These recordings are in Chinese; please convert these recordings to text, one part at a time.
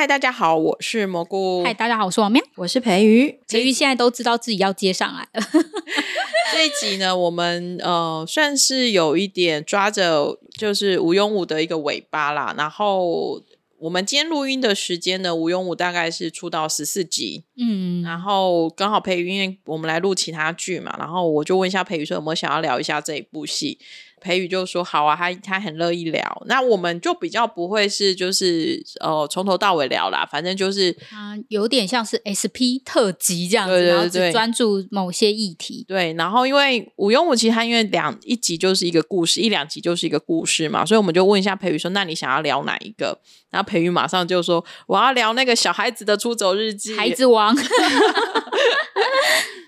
嗨，大家好，我是蘑菇。嗨，大家好，我是王喵。我是培瑜，培瑜现在都知道自己要接上来了。这一集呢，我们呃算是有一点抓着就是吴庸武的一个尾巴啦。然后我们今天录音的时间呢，吴庸武大概是出到十四集，嗯，然后刚好培瑜，因为我们来录其他剧嘛，然后我就问一下培瑜说有没有想要聊一下这一部戏。培宇就说好啊，他他很乐意聊。那我们就比较不会是就是呃从头到尾聊啦，反正就是啊，有点像是 SP 特辑这样子，对对对然后只专注某些议题。对。然后因为吴庸武其实他因为两一集就是一个故事，一两集就是一个故事嘛，所以我们就问一下培宇说，那你想要聊哪一个？然后培宇马上就说我要聊那个小孩子的出走日记，孩子王。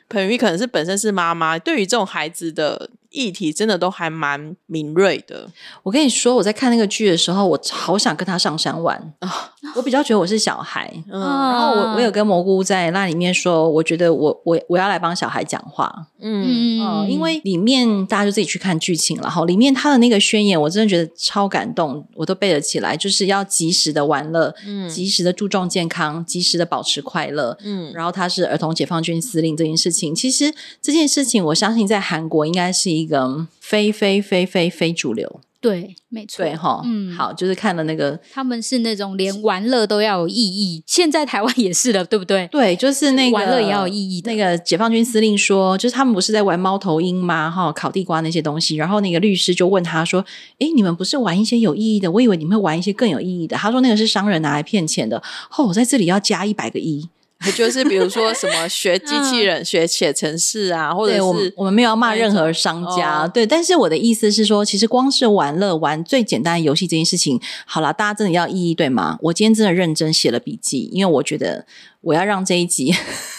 培宇可能是本身是妈妈，对于这种孩子的。议题真的都还蛮敏锐的。我跟你说，我在看那个剧的时候，我好想跟他上山玩啊！我比较觉得我是小孩，嗯，然后我我有跟蘑菇在那里面说，我觉得我我我要来帮小孩讲话，嗯嗯，因为里面大家就自己去看剧情了哈。里面他的那个宣言，我真的觉得超感动，我都背了起来，就是要及时的玩乐，嗯，及时的注重健康，及时的保持快乐，嗯。然后他是儿童解放军司令这件事情，其实这件事情，我相信在韩国应该是一。一个非非非非非主流，对，没错，对哈，嗯，好，就是看了那个，他们是那种连玩乐都要有意义，现在台湾也是的，对不对？对，就是那个玩乐也要有意义。那个解放军司令说，就是他们不是在玩猫头鹰吗？哈，烤地瓜那些东西，然后那个律师就问他说：“哎，你们不是玩一些有意义的？我以为你们会玩一些更有意义的。”他说：“那个是商人拿来骗钱的。”哦，我在这里要加一百个亿。就是比如说什么 学机器人、学写程式啊，或者是我们没有要骂任何商家，对。但是我的意思是说，其实光是玩乐、玩最简单的游戏这件事情，好了，大家真的要意义对吗？我今天真的认真写了笔记，因为我觉得我要让这一集，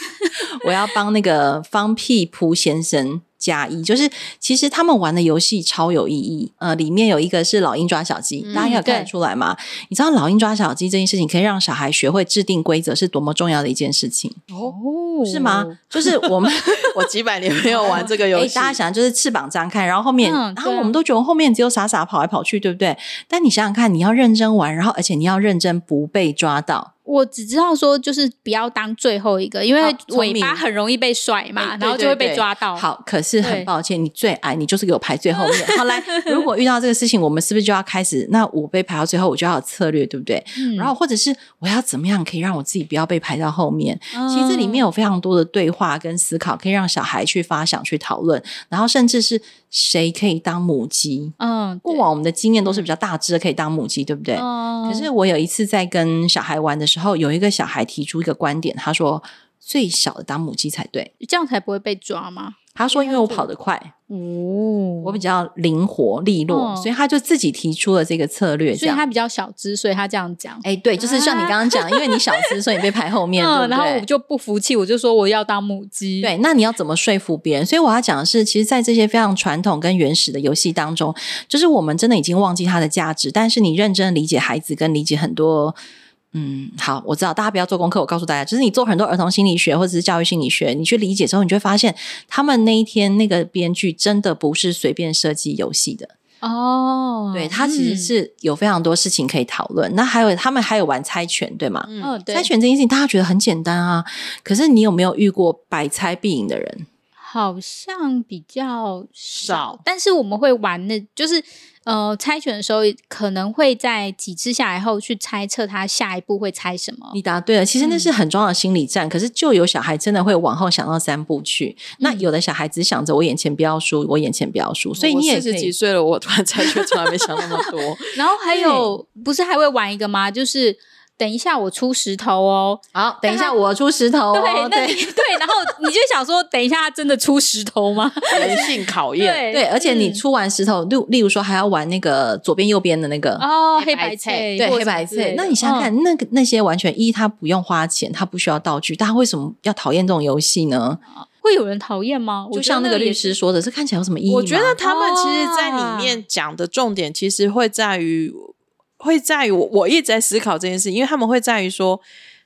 我要帮那个方屁扑先生。加一就是，其实他们玩的游戏超有意义。呃，里面有一个是老鹰抓小鸡，大家有看得出来吗？你知道老鹰抓小鸡这件事情可以让小孩学会制定规则是多么重要的一件事情哦？是吗？就是我们 我几百年没有玩这个游戏，大家想就是翅膀张开，然后后面，然后我们都觉得后面只有傻傻跑来跑去，对不对？但你想想看，你要认真玩，然后而且你要认真不被抓到。我只知道说，就是不要当最后一个，因为尾巴很容易被甩嘛，然后就会被抓到。好，可是很抱歉，你最矮，你就是给我排最后面。好来，如果遇到这个事情，我们是不是就要开始？那我被排到最后，我就要有策略，对不对？然后或者是我要怎么样可以让我自己不要被排到后面？其实这里面有非常多的对话跟思考，可以让小孩去发想、去讨论，然后甚至是谁可以当母鸡？嗯，过往我们的经验都是比较大只的可以当母鸡，对不对？可是我有一次在跟小孩玩的时候，有一个小孩提出一个观点，他说：“最小的当母鸡才对，这样才不会被抓吗？”他说：“因为我跑得快，哦，我比较灵活利落，所以他就自己提出了这个策略。所以他比较小只，所以他这样讲。哎，对，就是像你刚刚讲，因为你小资，所以你被排后面，对然后我就不服气，我就说我要当母鸡。对，那你要怎么说服别人？所以我要讲的是，其实，在这些非常传统跟原始的游戏当中，就是我们真的已经忘记它的价值。但是你认真理解孩子，跟理解很多。”嗯，好，我知道大家不要做功课。我告诉大家，就是你做很多儿童心理学或者是教育心理学，你去理解之后，你就会发现，他们那一天那个编剧真的不是随便设计游戏的哦。对他其实是有非常多事情可以讨论。那还有他们还有玩猜拳，对吗？嗯，猜拳这件事情大家觉得很简单啊，可是你有没有遇过百猜必赢的人？好像比较少，但是我们会玩的，就是呃，猜拳的时候可能会在几次下来后去猜测他下一步会猜什么。你答对了，其实那是很重要的心理战。可是就有小孩真的会往后想到三步去，那有的小孩只想着我眼前不要输，我眼前不要输。所以你也四十几岁了，我突然猜拳从来没想那么多。然后还有，不是还会玩一个吗？就是。等一下，我出石头哦。好，等一下我出石头。对，那对，然后你就想说，等一下真的出石头吗？人性考验。对，而且你出完石头，例例如说还要玩那个左边右边的那个哦，黑白菜，对，黑白菜。那你想想看，那个那些完全一，他不用花钱，他不需要道具，大家为什么要讨厌这种游戏呢？会有人讨厌吗？就像那个律师说的，这看起来有什么意义？我觉得他们其实在里面讲的重点，其实会在于。会在于我我一直在思考这件事，因为他们会在于说，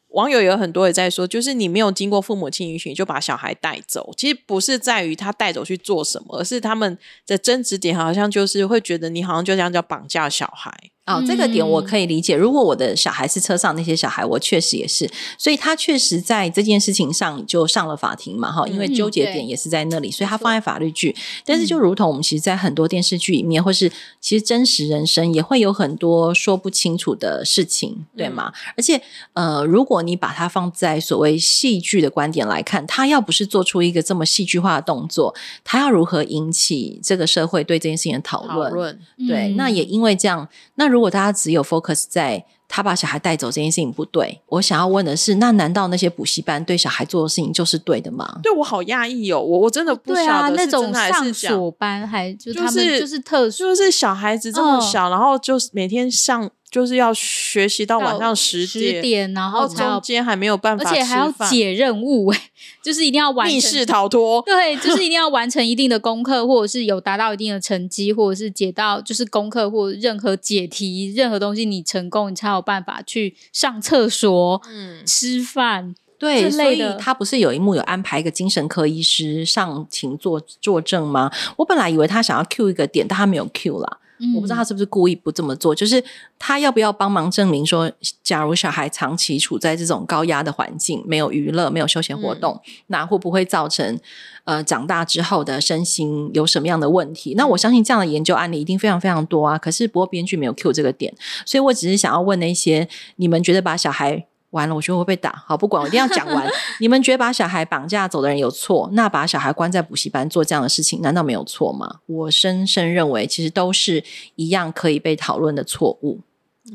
网友有很多也在说，就是你没有经过父母亲允许就把小孩带走，其实不是在于他带走去做什么，而是他们的争执点好像就是会觉得你好像就这样叫绑架小孩。哦，这个点我嗯可以理解。如果我的小孩是车上那些小孩，我确实也是，所以他确实在这件事情上就上了法庭嘛，哈，因为嗯纠结点也是在那里，所以他放在法律剧。但是就如同我们其实，在很多电视剧里面，或是其实真实人生也会有很多说不清楚的事情，对吗？而且呃，如果你把它放在所谓戏剧的观点来看，他要不是做出一个这么戏剧化的动作，他要如何引起这个社会对这件事情的讨论？讨论，对，嗯那也因为这样，那如果大家只有 focus 在他把小孩带走这件事情不对，我想要问的是，那难道那些补习班对小孩做的事情就是对的吗？对我好压抑哦，我我真的不晓得那种是真的还上是假锁班还就就他们是就是特殊，就是小孩子这么嗯小，然后就是每天上就是要学习到晚上十十点，然然后中，间还没有办法，而且还要解任务，哎，就是一定要完成密室逃脱。对，就是一定要 完成一定的功课，或者是有达到一定的成绩，或者是解到就是功课或任何解题任何东西你成功，你才有办法去上厕所、嗯，吃饭。对，所以他不是有一幕有安排一个精神科医师上庭作作证吗？我本来以为他想要 Q 一个点，但他没有 Q 啦。我不知道他是不是故意不这么做，就是他要不要帮忙证明说，假如小孩长期处在这种高压的环境，没有娱乐，没有休闲活动，那会不会造成呃长大之后的身心有什么样的问题？那我相信这样的研究案例一定非常非常多啊。可是不过编剧没有 Q 这个点，所以我只是想要问那些你们觉得把小孩。完了，我觉得我会被打。好，不管，我一定要讲完。你们觉得把小孩绑架走的人有错？那把小孩关在补习班做这样的事情，难道没有错吗？我深深认为，其实都是一样可以被讨论的错误。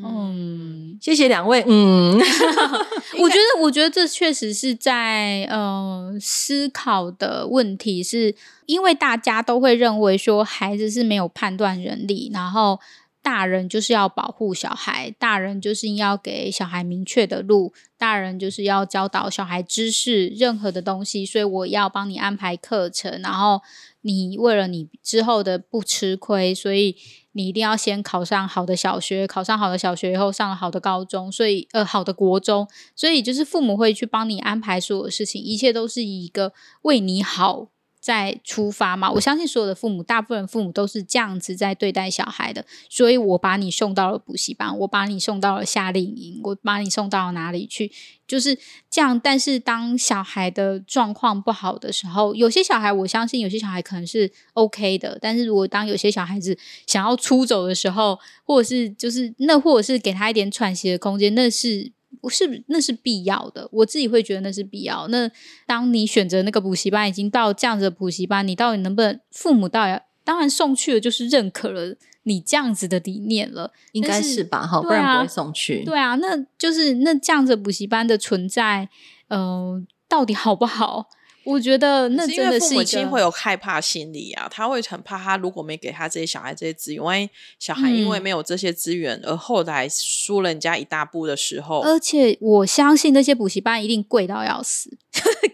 嗯，谢谢两位。嗯，我觉得，我觉得这确实是在呃思考的问题，是因为大家都会认为说孩子是没有判断能力，然后大人就是要保护小孩，大人就是要给小孩明确的路，大人就是要教导小孩知识，任何的东西，所以我要帮你安排课程，然后你为了你之后的不吃亏，所以你一定要先考上好的小学，考上好的小学以后上了好的高中，所以呃好的国中，所以就是父母会去帮你安排所有事情，一切都是以一个为你好在出发嘛。我相信所有的父母，大部分父母都是这样子在对待小孩的，所以我把你送到了补习班，我把你送到了夏令营，我把你送到哪里去，就是这样。但是当小孩的状况不好的时候，有些小孩我相信有些小孩可能是 OK 的，但是如果当有些小孩子想要出走的时候，或者是就是那或者是给他一点喘息的空间，那是。不是，那是必要的。我自己会觉得那是必要。那当你选择那个补习班，已经到这样子的补习班，你到底能不能？父母到底要当然送去了，就是认可了你这样子的理念了。应该是是吧？哈，不然不会送去。对啊，那就是那这样子补习班的存在，嗯、到底好不好？我觉得那是因为父母真的是一个亲会有害怕心理啊，他会很怕他如果没给他这些小孩这些资源，万一小孩因为嗯没有这些资源而后来输了人家一大步的时候，而且我相信那些补习班一定贵到要死，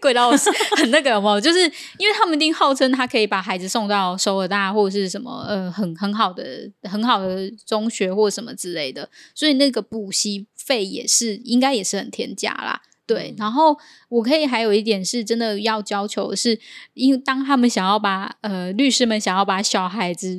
贵到死，很那个有没有？就是因为他们一定号称他可以把孩子送到首尔大或者是什么呃很很好的很好的中学或什么之类的，所以那个补习费也是应该也是很天价啦。对，然后我可以还有一点是真的要要求的是，因为当他们想要把呃律师们想要把小孩子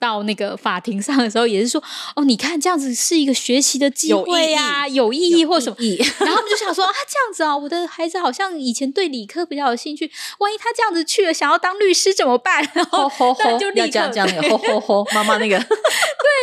到那个法庭上的时候，也是说哦，你看这样子是一个学习的机会呀、有意义或什么。然后他们就想说啊，这样子啊，我的孩子好像以前对理科比较有兴趣，万一他这样子去了，想要当律师怎么办？然后吼吼吼就，立刻要这样这样那个吼吼吼，妈妈那个 对，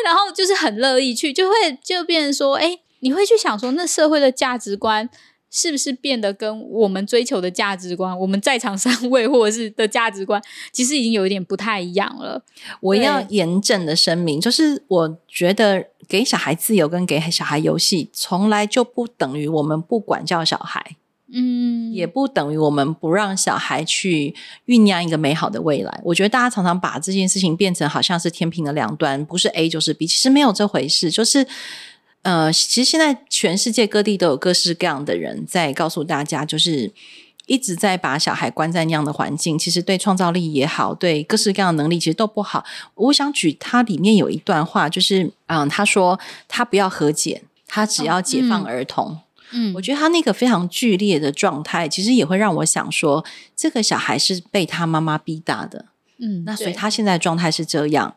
然后就是很乐意去，就会就变成说，哎，你会去想说，那社会的价值观是不是变得跟我们追求的价值观，我们在场三位或者是的价值观，其实已经有一点不太一样了。我要严正的声明，就是我觉得给小孩自由跟给小孩游戏，从来就不等于我们不管教小孩，嗯，也不等于我们不让小孩去酝酿一个美好的未来。我觉得大家常常把这件事情变成好像是天平的两端，不是 A 就是 B，其实没有这回事，就是。呃，其实现在全世界各地都有各式各样的人在告诉大家，就是一直在把小孩关在那样的环境，其实对创造力也好，对各式各样的能力其实都不好。我想举它里面有一段话，就是嗯，他说他不要和解，他只要解放嗯儿童。嗯，我觉得他那个非常剧烈的状态，其实也会让我想说，这个小孩是被他妈妈逼大的。嗯，那所以他现在状态是这样，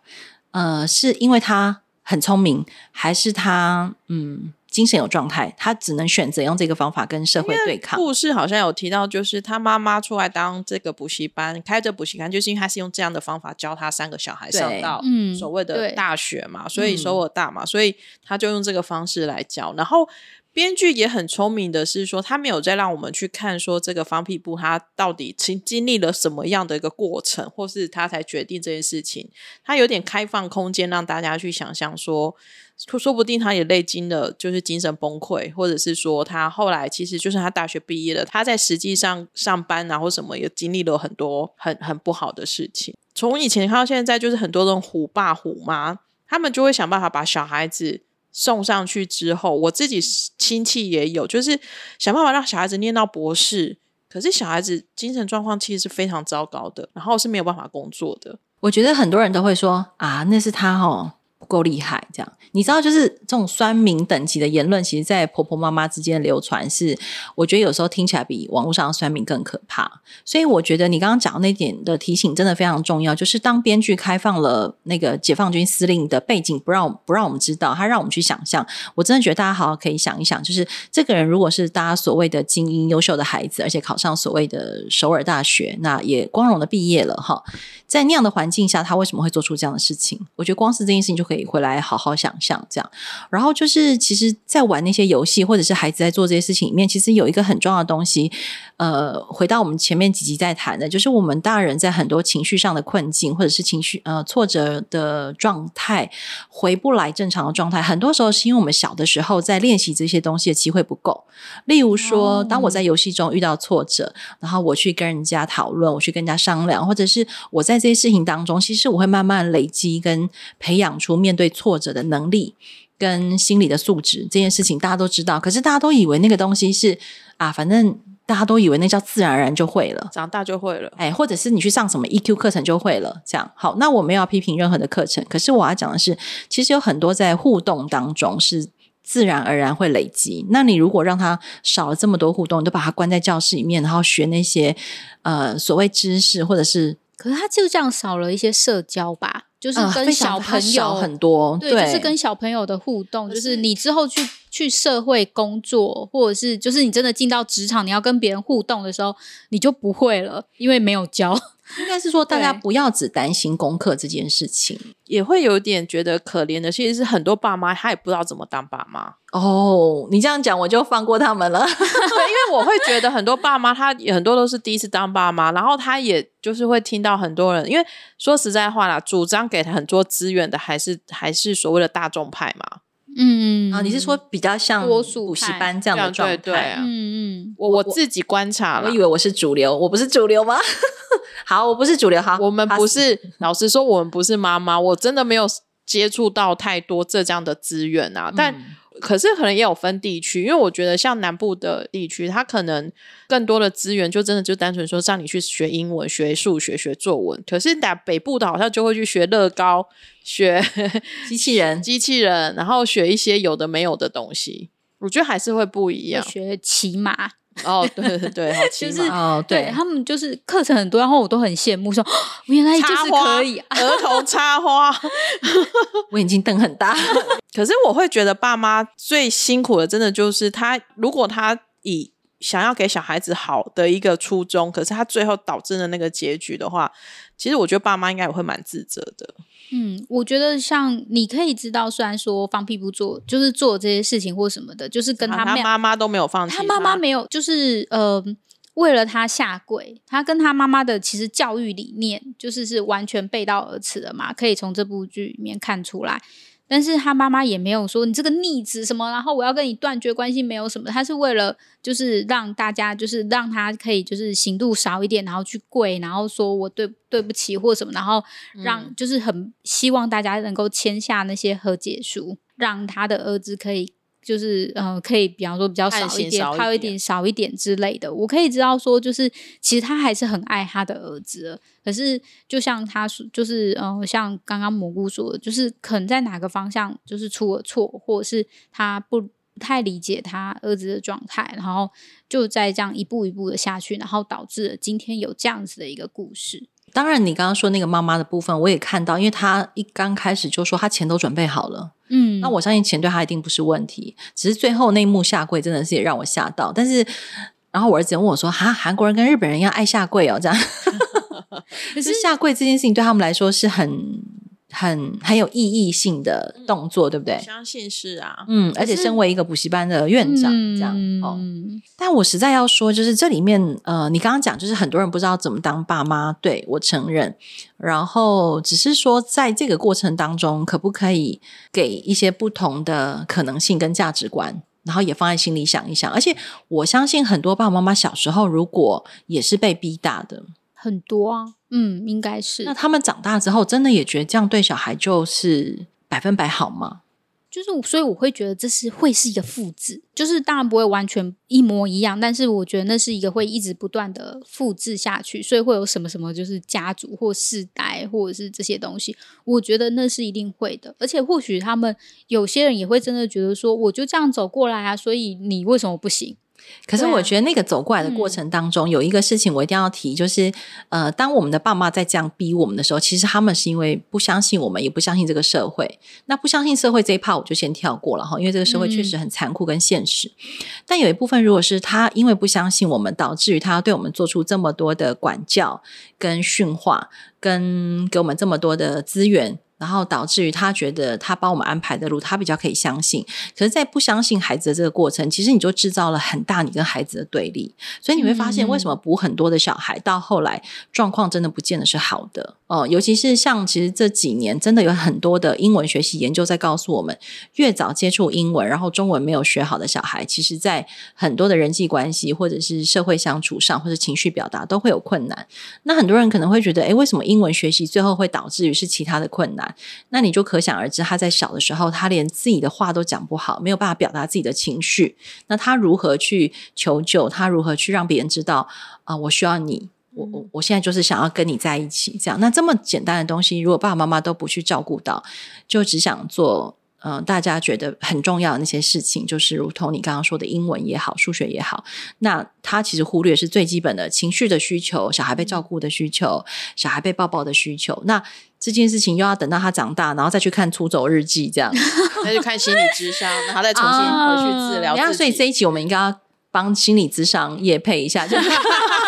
呃，是因为他很聪明，还是他嗯精神有状态，他只能选择用这个方法跟社会对抗。故事好像有提到，就是他妈妈出来当这个补习班，开着补习班，就是因为他是用这样的方法教他三个小孩上到嗯所谓的大学嘛，所以嗯首尔大嘛，所以他就用这个方式来教，然后。编剧也很聪明的是说，他没有再让我们去看说这个方屁布他到底经经历了什么样的一个过程，或是他才决定这件事情。他有点开放空间，让大家去想象说，说不定他也累经了就是精神崩溃，或者是说他后来其实就是他大学毕业了，他在实际上上班啊或什么也经历了很多很很不好的事情。从以前看到现在，就是很多这种虎爸虎妈，他们就会想办法把小孩子。送上去之后，我自己亲戚也有，就是想办法让小孩子念到博士，可是小孩子精神状况其实是非常糟糕的，然后是没有办法工作的。我觉得很多人都会说啊，那是他哦够厉害，这样你知道，就是这种酸民等级的言论，其实，在婆婆妈妈之间流传是，我觉得有时候听起来比网络上的酸民更可怕。所以，我觉得你刚刚讲的那点的提醒真的非常重要，就是当编剧开放了那个解放军司令的背景，不让不让我们知道，他让我们去想象。我真的觉得大家好好可以想一想，就是这个人如果是大家所谓的精英、优秀的孩子，而且考上所谓的首尔大学，那也光荣的毕业了哈。在那样的环境下，他为什么会做出这样的事情？我觉得光是这件事情就可以回来好好想象这样。然后就是，其实，在玩那些游戏，或者是孩子在做这些事情里面，其实有一个很重要的东西。呃，回到我们前面几集在谈的，就是我们大人在很多情绪上的困境，或者是情绪呃挫折的状态，回不来正常的状态，很多时候是因为我们小的时候在练习这些东西的机会不够。例如说，当我在游戏中遇到挫折，然后我去跟人家讨论，我去跟人家商量，或者是我在这些事情当中，其实我会慢慢累积跟培养出面对挫折的能力跟心理的素质。这件事情大家都知道，可是大家都以为那个东西是啊，反正大家都以为那叫自然而然就会了。长大就会了。哎，或者是你去上什么 EQ 课程就会了，这样好。那我没有要批评任何的课程，可是我要讲的是，其实有很多在互动当中是自然而然会累积。那你如果让他少了这么多互动，你都把他关在教室里面，然后学那些呃所谓知识，或者是可是他就这样少了一些社交吧，就是跟小朋友少很多，对，就是跟小朋友的互动，就是你之后去去社会工作，或者是就是你真的进到职场，你要跟别人互动的时候，你就不会了，因为没有教。应该是说大家不要只担心功课这件事情也会有点觉得可怜的，其实是很多爸妈他也不知道怎么当爸妈，哦。你这样讲，我就放过他们了。对，因为我会觉得很多爸妈他也很多都是第一次当爸妈，然后他也就是会听到很多人，因为说实在话啦，主张给他很多资源的还是还是所谓的大众派嘛。嗯啊，你是说比较像多数补习班这样的对状态？对啊嗯嗯，我我自己观察了我以，为我是主流，我不是主流吗？好，我不是主流。哈，我们不是，老实说，我们不是妈妈，我真的没有接触到太多浙江的资源啊。但嗯可是可能也有分地区，因为我觉得像南部的地区，它可能更多的资源就真的就单纯说让你去学英文、学数学、学作文。可是打北部的好像就会去学乐高、学 机器人机器人，然后学一些有的没有的东西。我觉得还是会不一样要学骑马，哦，对对对，其实 就是哦，对他们就是课程很多，然后我都很羡慕，说哦原来就是插花可以。儿童插花。我眼睛瞪很大。可是我会觉得爸妈最辛苦的，真的就是他，如果他以想要给小孩子好的一个初衷，可是他最后导致的那个结局的话，其实我觉得爸妈应该也会蛮自责的。嗯，我觉得像你可以知道，虽然说放屁不做，就是做这些事情或什么的，就是跟啊他妈妈都没有放弃他妈妈没有，就是呃，为了他下跪，他跟他妈妈的其实教育理念就是是完全背道而驰的嘛，可以从这部剧里面看出来。但是他妈妈也没有说你这个逆子什么，然后我要跟你断绝关系，没有什么，他是为了就是让大家就是让他可以就是刑度少一点，然后去跪，然后说我对对不起或什么，然后让、就是很希望大家能够签下那些和解书，让他的儿子可以就是呃可以比方说比较少一点，他有一点少一点之类的，我可以知道说就是其实他还是很爱他的儿子的，可是就像他说，就是呃，像刚刚蘑菇说的，就是可能在哪个方向就是出了错，或者是他不不太理解他儿子的状态，然后就在这样一步一步的下去，然后导致了今天有这样子的一个故事。当然，你刚刚说那个妈妈的部分，我也看到，因为她一刚开始就说她钱都准备好了，嗯，那我相信钱对她一定不是问题，只是最后那一幕下跪真的是也让我吓到。但是，然后我儿子问我说：“哈，韩国人跟日本人一样爱下跪哦？”这样，可是下跪这件事情对他们来说是很。很很有意义性的动作，对不对？相信是啊，嗯，而且身为一个补习班的院长，这样哦。但我实在要说，就是这里面，呃，你刚刚讲，就是很多人不知道怎么当爸妈，对我承认。然后只是说，在这个过程当中，可不可以给一些不同的可能性跟价值观，然后也放在心里想一想。而且我相信，很多爸爸妈妈小时候如果也是被逼大的。很多啊，嗯，应该是。那他们长大之后，真的也觉得这样对小孩就是百分百好吗？就是，所以我会觉得这是会是一个复制，就是当然不会完全一模一样，但是我觉得那是一个会一直不断的复制下去，所以会有什么什么，就是家族或世代或者是这些东西，我觉得那是一定会的。而且或许他们有些人也会真的觉得说，我就这样走过来啊，所以你为什么不行？可是我觉得那个走过来的过程当中，有一个事情我一定要提，就是呃，当我们的爸妈在这样逼我们的时候，其实他们是因为不相信我们，也不相信这个社会。那不相信社会这一 part 我就先跳过了哈，因为这个社会确实很残酷跟现实。但有一部分，如果是他因为不相信我们，导致于他要对我们做出这么多的管教、跟训话、跟给我们这么多的资源。然后导致于他觉得他帮我们安排的路，他比较可以相信。可是，在不相信孩子的这个过程，其实你就制造了很大你跟孩子的对立。所以你会发现，为什么补很多的小孩到后来状况真的不见得是好的哦。尤其是像其实这几年，真的有很多的英文学习研究在告诉我们，越早接触英文，然后中文没有学好的小孩，其实在很多的人际关系或者是社会相处上，或者情绪表达都会有困难。那很多人可能会觉得，哎，为什么英文学习最后会导致于是其他的困难？那你就可想而知，他在小的时候，他连自己的话都讲不好，没有办法表达自己的情绪。那他如何去求救？他如何去让别人知道啊？我需要你，我我我现在就是想要跟你在一起。这样，那这么简单的东西，如果爸爸妈妈都不去照顾到，就只想做。嗯，大家觉得很重要的那些事情，就是如同你刚刚说的英文也好，数学也好，那他其实忽略是最基本的情绪的需求，小孩被照顾的需求，小孩被抱抱的需求。那这件事情又要等到他长大，然后再去看出走日记，这样 再去看心理智商，然后再重新回去治疗。所以这一集我们应该要帮心理智商也配一下，就。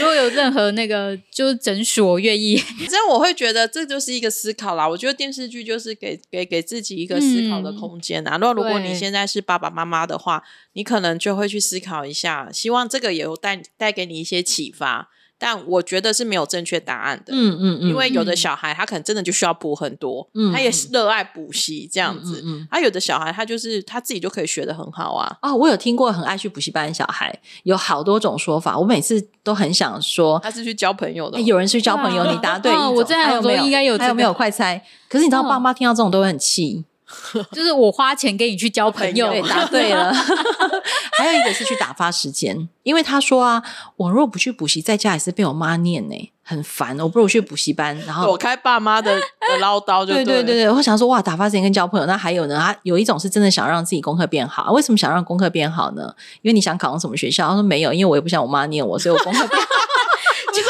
如果有任何那个就是诊所愿意，反正我会觉得这就是一个思考啦。我觉得电视剧就是给给给自己一个思考的空间啊。那如果你现在是爸爸妈妈的话，你可能就会去思考一下，希望这个也有带带给你一些启发。但我觉得是没有正确答案的，嗯嗯嗯，因为有的小孩他可能真的就需要补很多，嗯，他也是热爱补习这样子，嗯，他有的小孩他就是他自己就可以学的很好啊。哦，我有听过很爱去补习班的小孩，有好多种说法，我每次都很想说他是去交朋友的，有人去交朋友，你答对 哦，我在还有没有应该有，还有没有快猜？可是你知道爸妈听到这种都会很气。就是我花钱给你去交朋友，对，答对了。还有一个是去打发时间，因为他说啊，我如果不去补习，在家也是被我妈念呢，很烦。我不如去补习班，然后躲开爸妈的唠叨。就对对对对，我想说哇，打发时间跟交朋友。那还有呢？他有一种是真的想让自己功课变好。为什么想让功课变好呢？因为你想考上什么学校？他说没有，因为我也不想我妈念我，所以我功课变。为什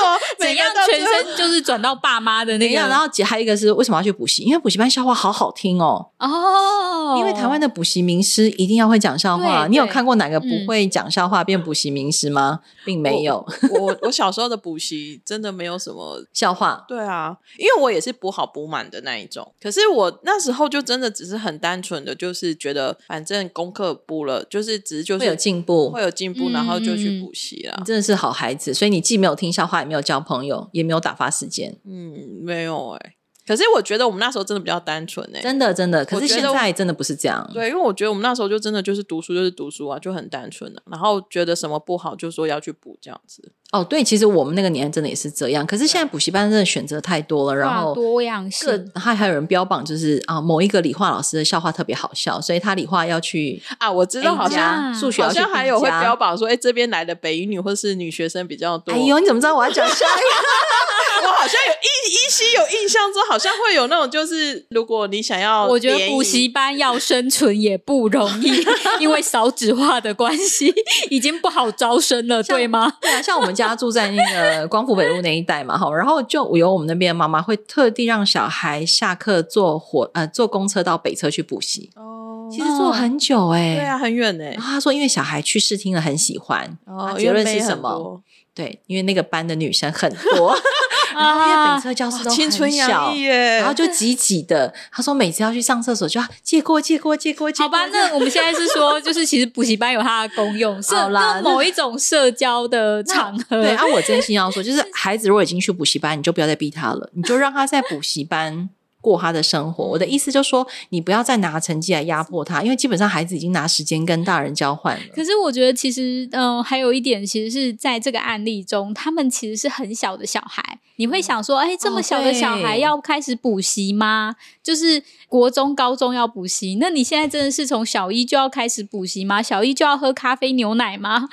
么 怎样全身就是转到爸妈的那个？然后姐还有一个是为什么要去补习？因为补习班笑话好好听哦哦。因为台湾的补习名师一定要会讲笑话。你有看过哪个不会讲笑话变补习名师吗？并没有。我我小时候的补习真的没有什么 笑话。对啊，因为我也是补好补满的那一种。可是我那时候就真的只是很单纯的，就是觉得反正功课补了，就是只是就是会有进步，会有进步，然后就去补习了。你真的是好孩子，所以你既没有听笑话。没有交朋友，也没有打发时间。嗯，没有哎。可是我觉得我们那时候真的比较单纯哎，真的真的。可是现在真的不是这样。对，因为我觉得我们那时候就真的就是读书就是读书啊，就很单纯的。然后觉得什么不好，就说要去补这样子。哦，对，其实我们那个年代真的也是这样。可是现在补习班真的选择太多了，然后多样性，还还有人标榜就是啊，某一个理化老师的笑话特别好笑，所以他理化要去啊。我知道好像数学好像还有会标榜说，哎，这边来的北语女或是女学生比较多。哎呦，你怎么知道我要讲下一个？我好好像有依依稀有印象中，好像会有那种，就是如果你想要，我觉得补习班要生存也不容易，因为少子化的关系，已经不好招生了，对吗？对啊，像我们家住在那个光复北路那一带嘛，哈，然后就有我们那边的妈妈会特地让小孩下课坐火呃坐公车到北车去补习，哦，其实坐很久哎、对啊，很远呢然。后他说，因为小孩去试听了很喜欢，哦，结论是什么？对，因为那个班的女生很多，然后因为北车教室都哦青春很小然后就挤挤的。他说每次要去上厕所就要借过借过借过借过。好吧，那我们现在是说，就是其实补习班有它的功用，是 某一种社交的场合。对啊，我真心要说，就是孩子如果已经去补习班，你就不要再逼他了，你就让他在补习班。过他的生活，我的意思就是说，你不要再拿成绩来压迫他，因为基本上孩子已经拿时间跟大人交换了。可是我觉得，其实，嗯、还有一点，其实是在这个案例中，他们其实是很小的小孩。你会想说，哎、这么小的小孩要开始补习吗？就是国中、高中要补习，那你现在真的是从小一就要开始补习吗？小一就要喝咖啡牛奶吗？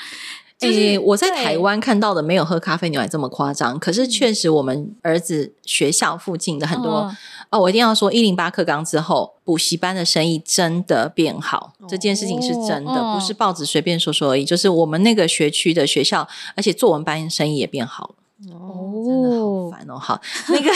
就是诶、我在台湾看到的没有喝咖啡牛奶这么夸张，可是确实我们儿子学校附近的很多、嗯哦，我一定要说，一零八课纲之后，补习班的生意真的变好，这件事情是真的，哦不是报纸随便说说而已。就是我们那个学区的学校，而且作文班生意也变好了，真的好烦哦。好，那个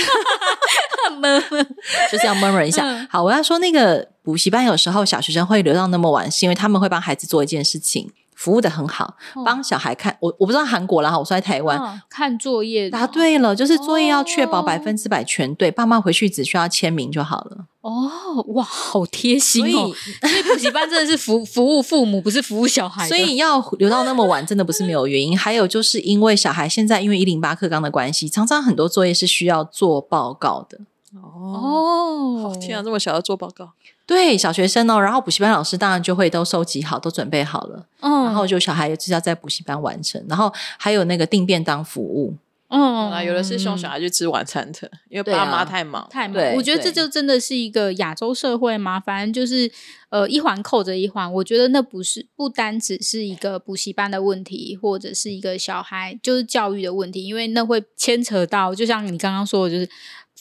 就是要 murmur 一下。嗯好，我要说那个补习班有时候小学生会留到那么晚，是因为他们会帮孩子做一件事情。服务的很好，哦帮小孩看我我不知道韩国啦，我说在台湾，嗯看作业的答对了，就是作业要确保哦百分之百全对，爸妈回去只需要签名就好了。哦，哇，好贴心哦！所以 补习班真的是服服务父母，不是服务小孩。所以要留到那么晚，真的不是没有原因。还有就是因为小孩现在因为一零八课纲的关系，常常很多作业是需要做报告的。哦，哦，天啊，这么小要做报告，对小学生哦，然后补习班老师当然就会都收集好，都准备好了，嗯，然后就小孩就是要在补习班完成，然后还有那个订便当服务，嗯。啊，有的是送小孩去吃晚餐的，因为爸妈太忙。太忙对，我觉得这就真的是一个亚洲社会嘛，反正就是呃一环扣着一环。我觉得那不是不单只是一个补习班的问题，或者是一个小孩就是教育的问题，因为那会牵扯到，就像你刚刚说的，就是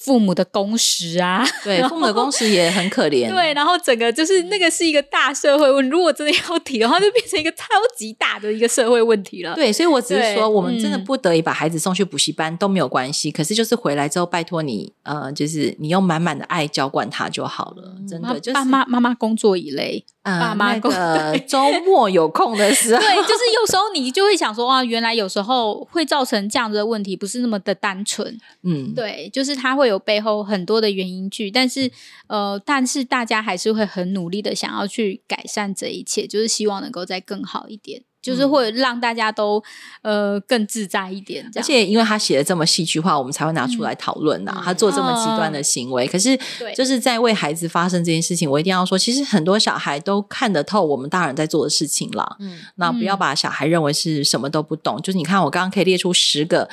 父母的工时啊，对，父母的工时也很可怜。对，然后整个就是那个是一个大社会问，如果真的要提的话，就变成一个超级大的一个社会问题了。对，所以我只是说，我们真的嗯不得已把孩子送去补习班都没有关系。可是就是回来之后，拜托你，呃，就是你用满满的爱浇灌他就好了。真的，就是爸妈妈妈工作以累，呃爸妈那个周末有空的时候，对，就是有时候你就会想说啊，原来有时候会造成这样子的问题，不是那么的单纯。嗯，对，就是他会有背后很多的原因去，但是呃，但是大家还是会很努力的想要去改善这一切，就是希望能够再更好一点，就是嗯会让大家都呃更自在一点。而且因为他写的这么戏剧化，我们才会拿出来讨论呐。嗯他做这么极端的行为，可是对就是在为孩子发生这件事情，我一定要说，其实很多小孩都看得透我们大人在做的事情了。嗯，那不要把小孩认为是什么都不懂。就是你看，我刚刚可以列出十个。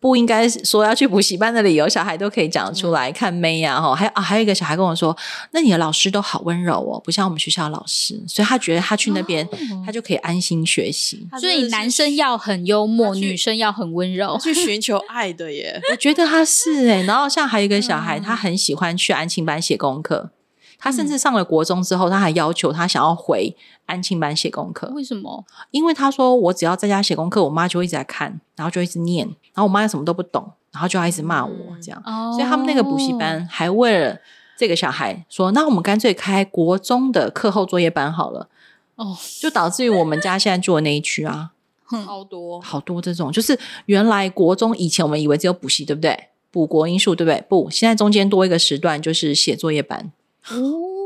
不应该说要去补习班的理由，小孩都可以讲出来。看妹呀、哈，还有啊，还有一个小孩跟我说，那你的老师都好温柔哦，不像我们学校老师，所以他觉得他去那边，他就可以安心学习。所以男生要很幽默，女生要很温柔。去寻求爱的耶。我觉得他是哎、然后像还有一个小孩，嗯他很喜欢去安庆班写功课，他甚至上了国中之后，他还要求他想要回安庆班写功课，为什么？因为他说我只要在家写功课，我妈就会一直在看，然后就一直念，然后我妈又什么都不懂，然后就要一直骂我嗯这样，哦所以他们那个补习班还为了这个小孩说，那我们干脆开国中的课后作业班好了，哦，就导致于我们家现在住的那一区啊，好多，好多这种，就是原来国中以前我们以为只有补习，对不对？补国英数，对不对？不，现在中间多一个时段就是写作业班，哦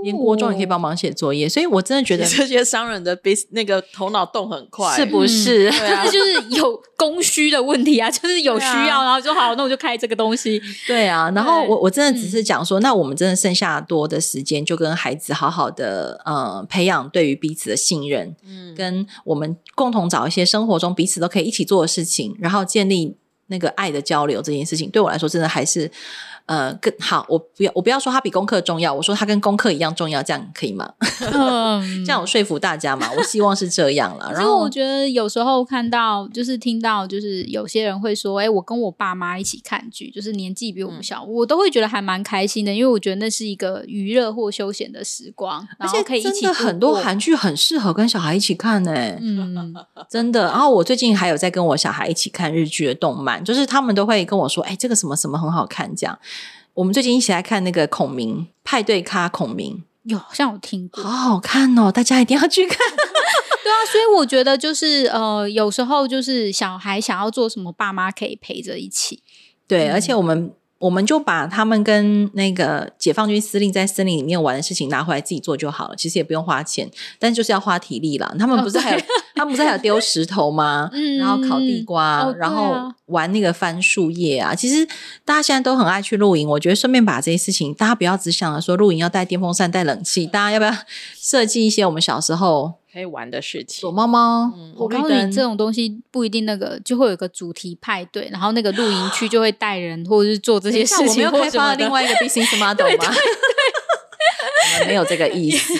连国中也可以帮忙写作业，所以我真的觉得这些商人的 bus 那个头脑动很快，是不是？就是有供需的问题啊，就是有需要，啊然后就好，那我就开这个东西。对啊，然后我我真的只是讲说，那我们真的剩下多的时间，就跟孩子好好的呃培养对于彼此的信任，嗯，跟我们共同找一些生活中彼此都可以一起做的事情，然后建立那个爱的交流这件事情，对我来说真的还是呃更好，我不要我不要说它比功课重要，我说它跟功课一样重要，这样可以吗？嗯 这样我说服大家嘛，我希望是这样了。然后我觉得有时候看到，就是听到，就是有些人会说：“哎、我跟我爸妈一起看剧，就是年纪比我们小，我都会觉得还蛮开心的，因为我觉得那是一个娱乐或休闲的时光，而且然后可以一真的起很多韩剧很适合跟小孩一起看呢、嗯，真的。然后我最近还有在跟我小孩一起看日剧的动漫，就是他们都会跟我说：“哎，这个什么什么很好看。”这样，我们最近一起来看那个孔明派对咖孔明，有好像有听过好，好看哦，大家一定要去看。对啊，所以我觉得就是呃，有时候就是小孩想要做什么，爸妈可以陪着一起。对，嗯而且我们我们就把他们跟那个解放军司令在森林里面玩的事情拿回来自己做就好了，其实也不用花钱，但就是要花体力了。他们不是还有、他们不是还有丢石头吗？嗯然后烤地瓜，然后玩那个翻树叶啊。其实大家现在都很爱去露营，我觉得顺便把这些事情，大家不要只想着说露营要带电风扇、带冷气，大家要不要设计一些我们小时候可以玩的事情躲情。猫猫、嗯我告诉你，这种东西不一定那个就会有一个主题派对，然后那个露营区就会 带人或者是做这些事情我们又或什么的开发了另。外一个 business model 吗？我们 没有这个意思。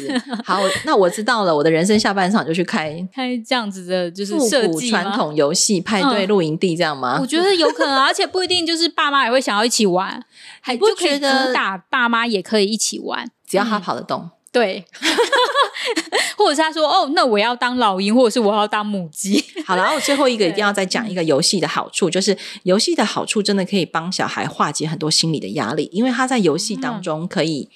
好，那我知道了。我的人生下半场就去开 开这样子的，就是复古传。统游戏派对嗯露营地，这样吗我？觉得有可能啊，而且不一定就是爸妈也会想要一起玩，还你不就可以觉得主打爸妈也可以一起玩，只要他跑得动。对，或者是他说哦，那我要当老鹰，或者是我要当母鸡，好，然后最后一个一定要再讲一个游戏的好处，就是游戏的好处真的可以帮小孩化解很多心理的压力，因为他在游戏当中可以，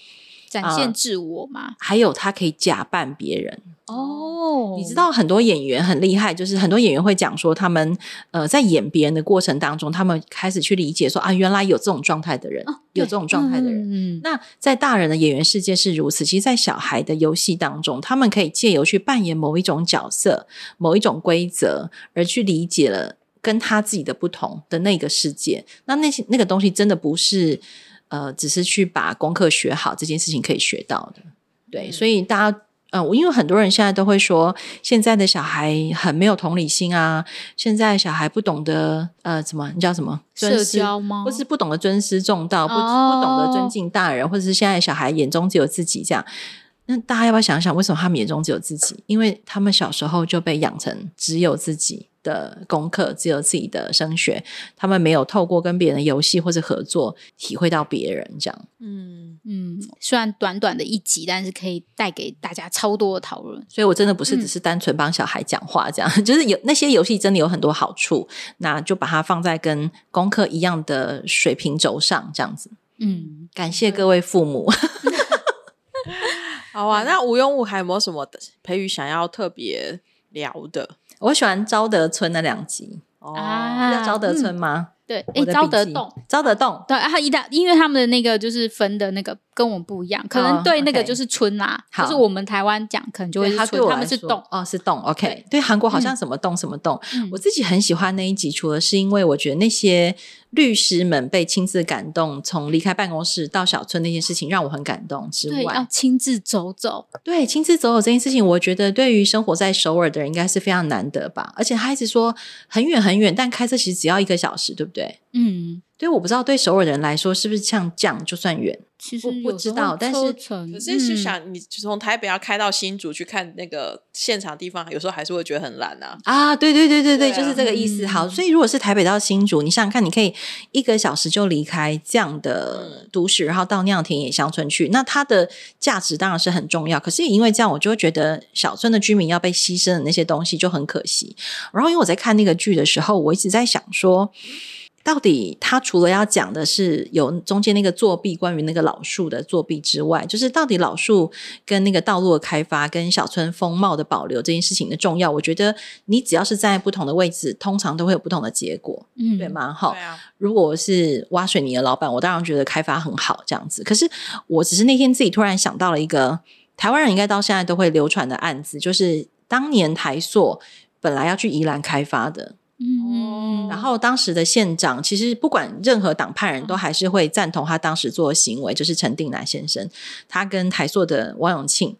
展现自我嘛。还有他可以假扮别人。哦你知道很多演员很厉害，就是很多演员会讲说，他们呃在演别人的过程当中，他们开始去理解说啊，原来有这种状态的人，有这种状态的人。嗯，那在大人的演员世界是如此，其实，在小孩的游戏当中，他们可以借由去扮演某一种角色、某一种规则，而去理解了跟他自己的不同的那个世界。那那些那个东西，真的不是呃，只是去把功课学好这件事情可以学到的。对，嗯所以大家。呃，我因为很多人现在都会说，现在的小孩很没有同理心啊，现在小孩不懂得呃，怎么你叫什么尊社交吗？或是不懂得尊师重道，不、哦不懂得尊敬大人，或者是现在小孩眼中只有自己这样。那大家要不要想想，为什么他们眼中只有自己？因为他们小时候就被养成只有自己的功课，只有自己的升学，他们没有透过跟别人的游戏或者合作，体会到别人这样。嗯，嗯，虽然短短的一集，但是可以带给大家超多的讨论。所以我真的不是嗯只是单纯帮小孩讲话这样，就是有那些游戏真的有很多好处，那就把它放在跟功课一样的水平轴上这样子。嗯，感谢各位父母。好啊。那无用物还有没有什么的培育想要特别聊的？我喜欢昭德村那两集，哦，啊知道昭德村吗？对，我诶，的笔记招得动。，昭德洞。对，啊，一大，因为他们的那个就是分的那个跟我们不一样，可能哦对那个就是村啦，好就是我们台湾讲可能就会他们是洞。哦，是洞。OK，对，韩国好像什么洞什么洞。嗯我自己很喜欢那一集，除了是因为我觉得那些律师们被亲自感动，从离开办公室到小村那件事情让我很感动之外，要外，亲自走走，对亲自走走这件事情，我觉得对于生活在首尔的人应该是非常难得吧。而且他一直说很远很远，但开车其实只要一个小时，对不对？嗯，对，我不知道对首尔人来说是不是像这样就算远。其实我不知道但是可是就嗯想，你从台北要开到新竹去看那个现场地方，有时候还是会觉得很懒啊。啊，对对对对对，对啊就是这个意思。嗯好，所以如果是台北到新竹，你想想看，你可以一个小时就离开这样的都市，然后到那样田野乡村去，那它的价值当然是很重要。可是也因为这样，我就会觉得小村的居民要被牺牲的那些东西就很可惜。然后因为我在看那个剧的时候，我一直在想说。到底他除了要讲的是有中间那个作弊，关于那个老树的作弊之外，就是到底老树跟那个道路的开发跟小村风貌的保留这件事情的重要，我觉得你只要是在不同的位置，通常都会有不同的结果，嗯对？吗？好、啊，如果是挖水泥的老板，我当然觉得开发很好这样子。可是我只是那天自己突然想到了一个台湾人应该到现在都会流传的案子，就是当年台塑本来要去宜兰开发的，嗯，然后当时的县长其实不管任何党派人都还是会赞同他当时做的行为，就是陈定南先生，他跟台塑的王永庆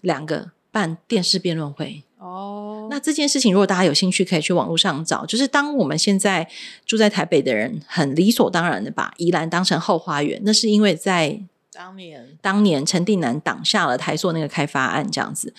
两个办电视辩论会。哦，那这件事情，如果大家有兴趣，可以去网络上找。就是当我们现在住在台北的人，很理所当然的把宜兰当成后花园，那是因为在当年当年陈定南挡下了台塑那个开发案，这样子。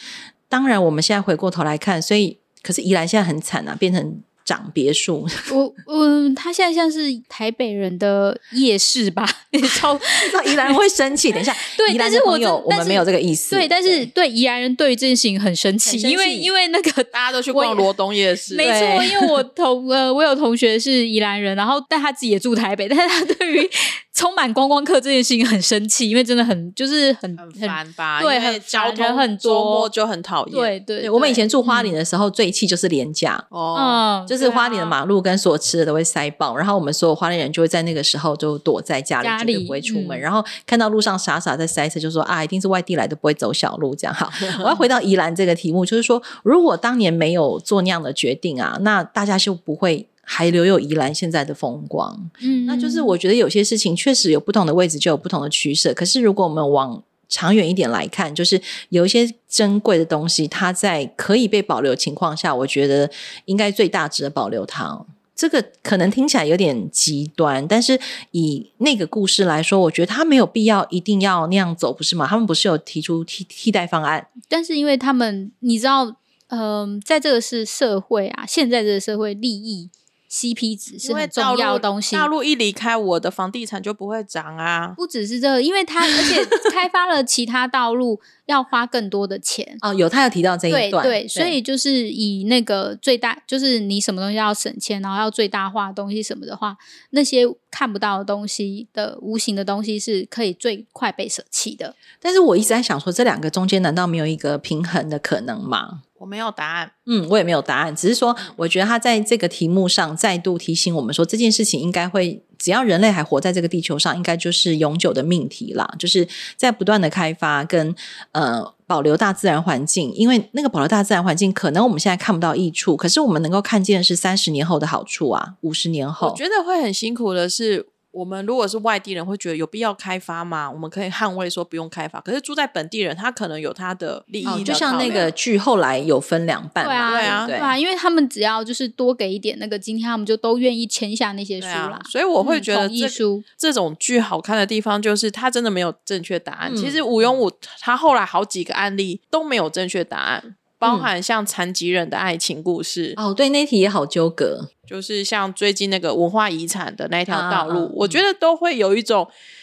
当然，我们现在回过头来看，所以可是宜兰现在很惨啊，变成。长别墅，我我，他现在像是台北人的夜市吧？超 那宜兰人会生气。等一下，对，但是我有我们没有这个意思。对，但是对宜兰人对于这件事情很生气，因为因为那个大家都去逛罗东夜市，没错。因为我同呃，我有同学是宜兰人，然后但他自己也住台北，但是他对于充满观光客这件事情很生气，因为真的很就是很很烦吧？对，很交通很多，周末就很讨厌。对对，我们以前住花莲的时候，最气就是廉价哦。就是花莲的马路跟所吃的都会塞爆，然后我们所有花莲人就会在那个时候就躲在家里，绝对不会出门。然后看到路上傻傻在塞车，就说啊，一定是外地来的，不会走小路这样。好，我要回到宜兰这个题目，就是说，如果当年没有做那样的决定啊，那大家就不会还留有宜兰现在的风光。嗯，那就是我觉得有些事情确实有不同的位置就有不同的取舍。可是如果我们往长远一点来看，就是有一些珍贵的东西，它在可以被保留情况下，我觉得应该最大值得保留它。这个可能听起来有点极端，但是以那个故事来说，我觉得他没有必要一定要那样走，不是吗？他们不是有提出替替代方案？但是因为他们，你知道，嗯，在这个是社会啊，现在这个社会利益。CP 值是很重要的东西。大陆一离开，我的房地产就不会涨啊！不只是这个，因为它而且 开发了其他道路，要花更多的钱哦。有他有提到这一段，对，所以就是以那个最大，就是你什么东西要省钱，然后要最大化东西什么的话，那些看不到的东西的无形的东西是可以最快被舍弃的。但是我一直在想说，这两个中间难道没有一个平衡的可能吗？我没有答案，嗯，我也没有答案，只是说，我觉得他在这个题目上再度提醒我们说，这件事情应该会，只要人类还活在这个地球上，应该就是永久的命题啦，就是在不断的开发跟呃保留大自然环境，因为那个保留大自然环境，可能我们现在看不到益处，可是我们能够看见是三十年后的好处啊，五十年后，我觉得会很辛苦的是。我们如果是外地人，会觉得有必要开发吗？我们可以捍卫说不用开发。可是住在本地人，他可能有他的利益。就像那个剧后来有分两半，对啊，对啊，因为他们只要就是多给一点那个今天他们就都愿意签下那些书啦。所以我会觉得这这种剧好看的地方，就是它真的没有正确答案。其实吴永武他后来好几个案例都没有正确答案。包含像残疾人的爱情故事哦，对，那题也好纠葛。就是像最近那个文化遗产的那条道路，我觉得都会有一种。嗯，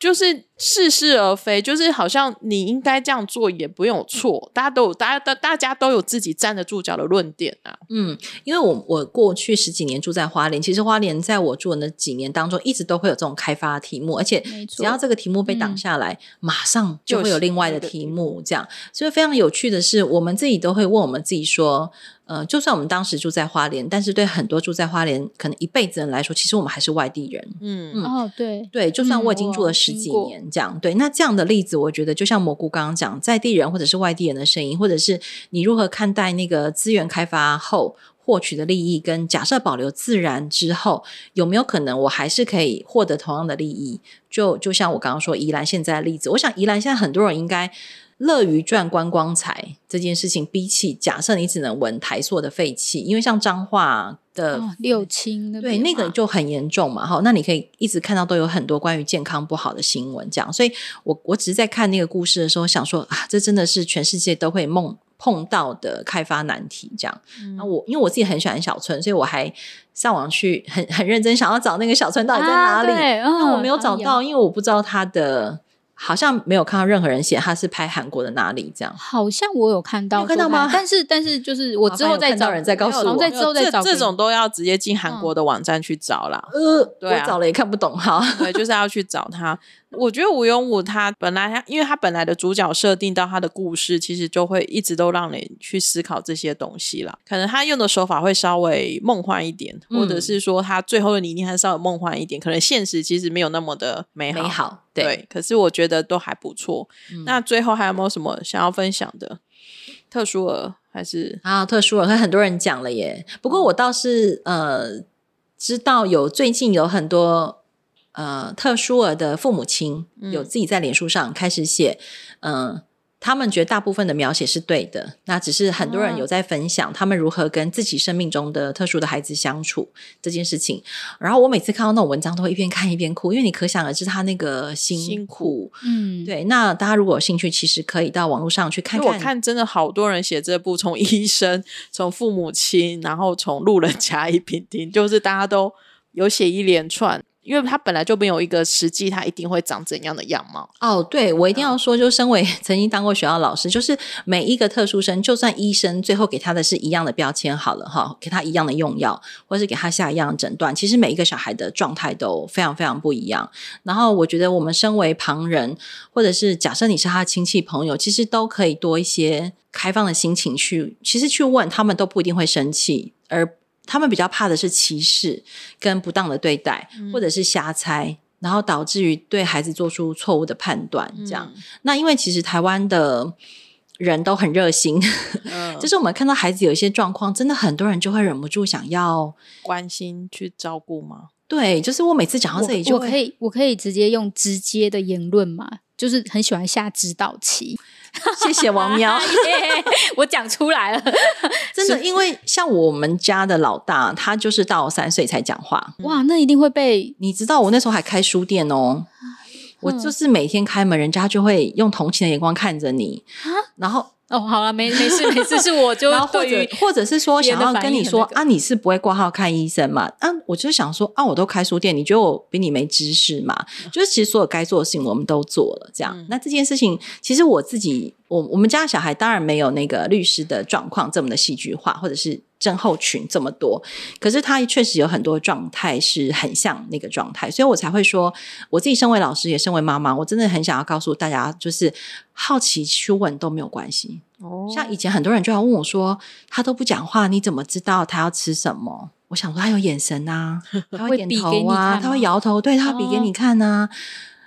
就是似是而非，就是好像你应该这样做也不用错，大家都有，大家大大家都有自己站得住脚的论点啊。嗯，因为我我过去十几年住在花莲，其实花莲在我住的那几年当中，一直都会有这种开发题目，而且只要这个题目被挡下来，马上就会有另外的题目，这样。所以非常有趣的是，我们自己都会问我们自己说。呃，就算我们当时住在花莲，但是对很多住在花莲可能一辈子人来说，其实我们还是外地人。嗯嗯哦，对对，就算我已经住了十几年，这样对。那这样的例子，我觉得就像蘑菇刚刚讲，在地人或者是外地人的声音，或者是你如何看待那个资源开发后获取的利益，跟假设保留自然之后，有没有可能我还是可以获得同样的利益？就就像我刚刚说宜兰现在的例子，我想宜兰现在很多人应该。乐于赚观光财这件事情，比起假设你只能闻台塑的废气，因为像彰化的六轻，对那个就很严重嘛。哈，那你可以一直看到都有很多关于健康不好的新闻，这样。所以我我只是在看那个故事的时候，想说啊，这真的是全世界都会梦碰到的开发难题。这样，那我因为我自己很喜欢小村，所以我还上网去很 很认真想要找那个小村到底在哪里。那我没有找到，因为我不知道它的。好像没有看到任何人写他是拍韩国的哪里这样。好像我有看到，有看到吗？但是但是 就是我之后再找人再告诉我，再之后再找这种都要直接进韩国的网站去找啦。呃，对我找了也看不懂哈。对，就是要去找他。我觉得吴永武他本来他，因为他本来的主角设定到他的故事，其实就会一直都让你去思考这些东西啦。可能他用的手法会稍微梦幻一点，或者是说他最后的理念还稍微梦幻一点。可能现实其实没有那么的美好，美好对。可是我觉得都还不错。那最后还有没有什么想要分享的？特殊儿还是啊？特殊儿，和很多人讲了耶。不过我倒是呃知道有最近有很多。呃，特殊儿的父母亲有自己在脸书上开始写，嗯，他们觉得大部分的描写是对的，那只是很多人有在分享他们如何跟自己生命中的特殊的孩子相处这件事情。然后我每次看到那种文章，都会一边看一边哭，因为你可想而知他那个辛苦。嗯，对，那大家如果有兴趣，其实可以到网络上去看看。我看真的好多人写这部，从医生，从父母亲，然后从路人甲乙丙丁，就是大家都有写一连串。因为他本来就没有一个实际，他一定会长怎样的样貌。哦，对，我一定要说，就身为曾经当过学校老师，就是每一个特殊生，就算医生最后给他的是一样的标签，好了哈，给他一样的用药，或是给他下一样诊断，其实每一个小孩的状态都非常非常不一样。然后我觉得，我们身为旁人，或者是假设你是他的亲戚朋友，其实都可以多一些开放的心情去，其实去问他们都不一定会生气，而。他们比较怕的是歧视跟不当的对待，或者是瞎猜，然后导致于对孩子做出错误的判断。这样，那因为其实台湾的人都很热心，就是我们看到孩子有一些状况，真的很多人就会忍不住想要关心去照顾吗？对，就是我每次讲到这里，就可以我可以直接用直接的言论嘛，就是很喜欢下指导棋。谢谢王喵，我讲出来了，真的，因为像我们家的老大，他就是到三岁才讲话。哇，那一定会被你知道，我那时候还开书店哦，我就是每天开门，人家就会用同情的眼光看着你，然后。哦，好了，没没事没事，是我就或者或者是说想要跟你说啊，你是不会挂号看医生嘛？啊，我就想说啊，我都开书店，你觉得我比你没知识嘛？就是其实所有该做的事情我们都做了，这样。那这件事情其实我自己，我我们家小孩当然没有那个律师的状况这么的戏剧化，或者是。症候群这么多，可是他确实有很多状态是很像那个状态，所以我才会说，我自己身为老师，也身为妈妈，我真的很想要告诉大家，就是好奇去问都没有关系。哦，像以前很多人就要问我说，他都不讲话，你怎么知道他要吃什么？我想说他有眼神啊，他会点头啊，他会摇头，对他比给你看啊。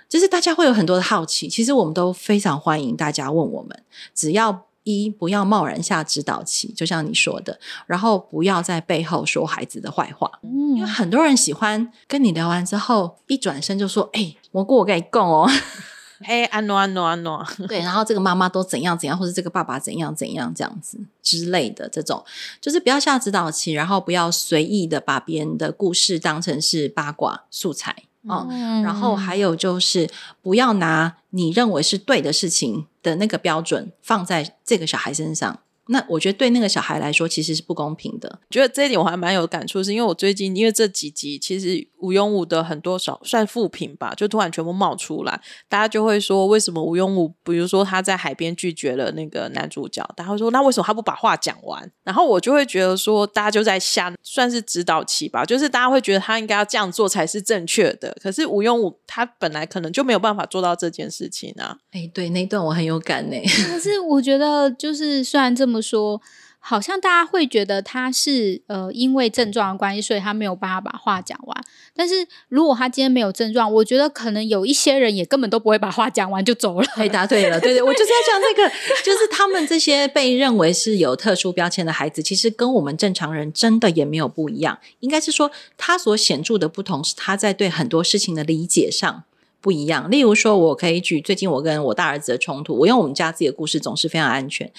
就是大家会有很多的好奇，其实我们都非常欢迎大家问我们，只要。一不要贸然下指导棋，就像你说的，然后不要在背后说孩子的坏话，嗯，因为很多人喜欢跟你聊完之后，一转身就说：“哎，蘑菇，我跟你共哦，嘿，安诺安诺安诺，对，然后这个妈妈都怎样怎样，或者这个爸爸怎样怎样这样子之类的，这种。就是不要下指导棋，然后不要随意的把别人的故事当成是八卦素材。”哦，然后还有就是不要拿你认为是对的事情的那个标准放在这个小孩身上。那我觉得对那个小孩来说其实是不公平的。觉得这一点我还蛮有感触，是因为我最近因为这几集其实吴庸武的很多少算副品吧，就突然全部冒出来，大家就会说为什么吴庸武，比如说他在海边拒绝了那个男主角，大家会说那为什么他不把话讲完？然后我就会觉得说，大家就在下算是指导期吧，就是大家会觉得他应该要这样做才是正确的。可是吴庸武他本来可能就没有办法做到这件事情啊。哎，对，那段我很有感呢。可是我觉得就是虽然。这么说，好像大家会觉得他是呃，因为症状的关系，所以他没有办法把话讲完。但是如果他今天没有症状，我觉得可能有一些人也根本都不会把话讲完就走了。回答对了，对对，我就是要讲这个，就是他们这些被认为是有特殊标签的孩子，其实跟我们正常人真的也没有不一样。应该是说，他所显著的不同是他在对很多事情的理解上。不一样。例如说，我可以举最近我跟我大儿子的冲突。我用我们家自己的故事，总是非常安全。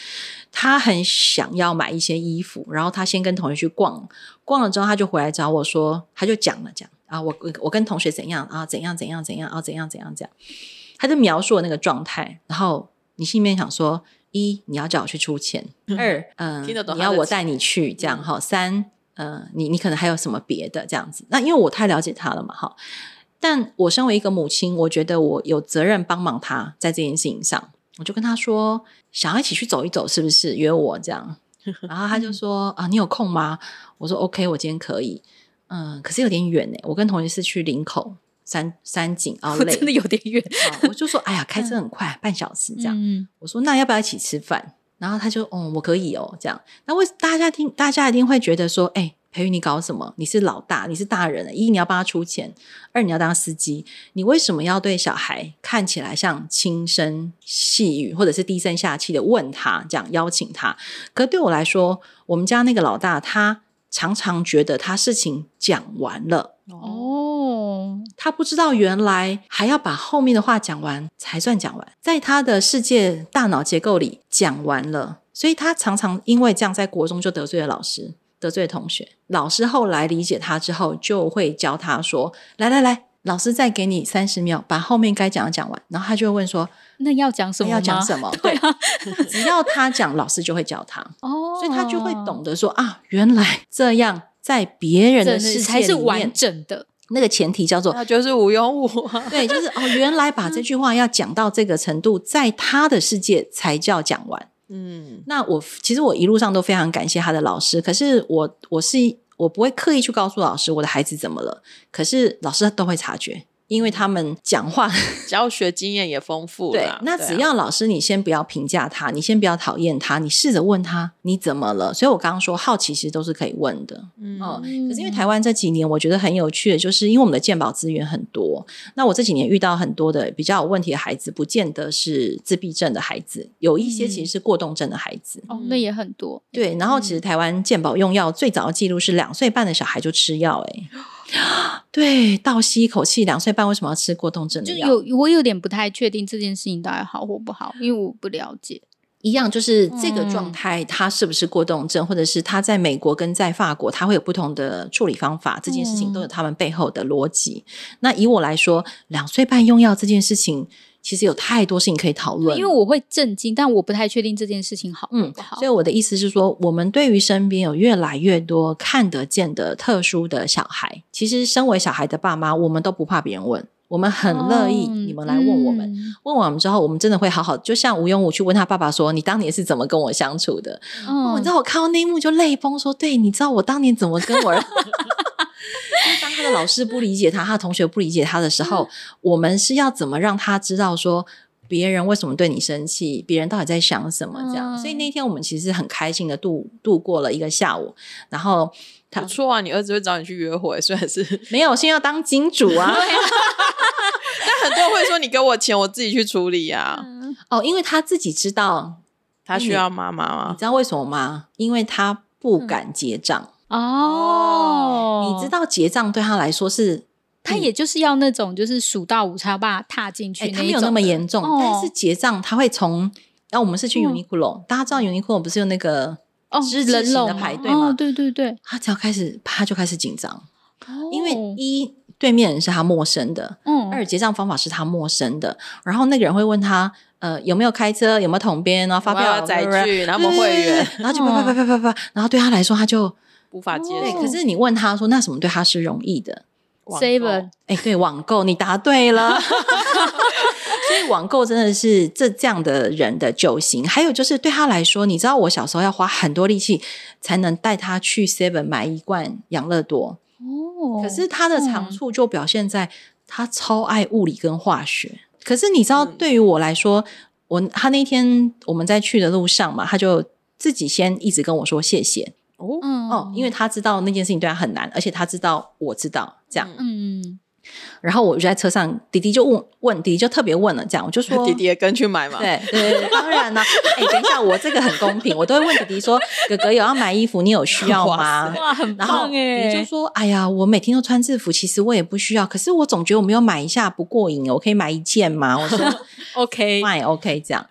他很想要买一些衣服，然后他先跟同学去逛，逛了之后他就回来找我说，他就讲了讲啊，我我跟同学怎样啊，怎样怎样怎样啊，怎样怎样怎样，他就描述了那个状态。然后你心里面想说：一，你要叫我去出钱；二，嗯，你要我带你去这样哈；三，嗯，你你可能还有什么别的这样子。那因为我太了解他了嘛，哈。但我身为一个母亲，我觉得我有责任帮忙他在这件事情上。我就跟他说，想要一起去走一走，是不是约我这样？然后他就说啊，你有空吗？我说 OK，我今天可以。嗯，可是有点远呢。我跟同学是去林口山山景啊，真的有点远。我就说，哎呀，开车很快，半小时这样。我说那要不要一起吃饭？然后他就哦，我可以哦，这样。那为大家听，大家一定会觉得说，哎。培育你搞什么？你是老大，你是大人。一你要帮他出钱，二你要当司机。你为什么要对小孩看起来像轻声细语，或者是低声下气的问他，这样邀请他？可对我来说，我们家那个老大，他常常觉得他事情讲完了。哦。他不知道原来还要把后面的话讲完才算讲完，在他的世界大脑结构里讲完了，所以他常常因为这样在国中就得罪了老师，得罪同学。老师后来理解他之后，就会教他说：“来来来，老师再给你三十秒，把后面该讲的讲完。”然后他就会问说那要讲什：“么？要讲什么？对啊，只要他讲，老师就会教他，哦，所以他就会懂得说啊，原来这样在别人的世界才是完，整的。那个前提叫做那就是无用武啊。对，就是哦，原来把这句话要讲到这个程度，在他的世界才叫讲完。嗯，那我其实我一路上都非常感谢他的老师，可是我我是我不会刻意去告诉老师我的孩子怎么了，可是老师都会察觉，因为他们讲话 教学经验也丰富对，那只要老师你先不要评价他，你先不要讨厌他，你试着问他你怎么了。所以我刚刚说好奇其实都是可以问的。嗯哦，可是因为台湾这几年，我觉得很有趣的，就是因为我们的健保资源很多。那我这几年遇到很多的比较有问题的孩子，不见得是自闭症的孩子，有一些其实是过动症的孩子。哦，那也很多。对，然后其实台湾健保用药最早的记录是两岁半的小孩就吃药、欸，对，倒吸一口气，两岁半为什么要吃过动症的就？有我有点不太确定这件事情到底好或不好，因为我不了解。一样，就是这个嗯状态，它是不是过动症，或者是他在美国跟在法国，他会有不同的处理方法，这件事情嗯都有他们背后的逻辑。那以我来说，两岁半用药这件事情，其实有太多事情可以讨论，因为我会震惊，但我不太确定这件事情好嗯。所以我的意思是说，我们对于身边有越来越多看得见的特殊的小孩，其实身为小孩的爸妈，我们都不怕别人问，我们很乐意哦你们来问我们。嗯问完我们之后，我们真的会好好，就像吴永武去问他爸爸说：“你当年是怎么跟我相处的？”哦，嗯你知道我看到那一幕就泪崩，说：“对，你知道我当年怎么跟我儿。”因为当他的老师不理解他，他的同学不理解他的时候，我们是要怎么让他知道说别人为什么对你生气，别人到底在想什么这样。嗯所以那天我们其实很开心的度度过了一个下午，然后他不错啊，你儿子会找你去约会，虽然是，没有先要当金主 啊。但很多人会说你给我钱，我自己去处理啊。嗯哦，因为他自己知道，他需要妈妈吗你吗？知道为什么吗？因为他不敢结账。哦，你知道结账对他来说是他也就是要那种，就是数到五才有办法踏进去。他没有那么严重，哦。但是结账他会从，然、后我们是去嗯。Uniqlo，、大家知道 Uniqlo 不是有那个哦，之字形的排队吗？哦，对对对，他只要开始，他就开始紧张，因为哦一对面人是他陌生的，嗯。二结账方法是他陌生的，然后那个人会问他，呃，有没有开车，有没有统编，然后发票要载具然后对会员，然后就啪啪啪啪啪啪，然后对他来说他就无法接对，受。可是你问他说那什么对他是容易的？Seven 哎，对，网购你答对了。所以网购真的是这这样的人的救星。还有就是对他来说，你知道我小时候要花很多力气才能带他去 Seven 买一罐养乐多，哦，可是他的长处就表现在他超爱物理跟化学。可是你知道，嗯对于我来说，我他那天我们在去的路上嘛，他就自己先一直跟我说谢谢哦，嗯哦，因为他知道那件事情对他很难，而且他知道我知道这样。嗯然后我就在车上，弟弟就问问，弟弟就特别问了，这样我就说弟弟也跟去买嘛。对对对，当然了。哎，等一下，我这个很公平，我都会问弟弟说：“哥哥有要买衣服，你有需要吗哇，很？”然后棒哎，你就说：“哎呀，我每天都穿制服，其实我也不需要，可是我总觉得我没有买一下不过瘾，我可以买一件吗？”我说 OK，：“fine OK。”这样。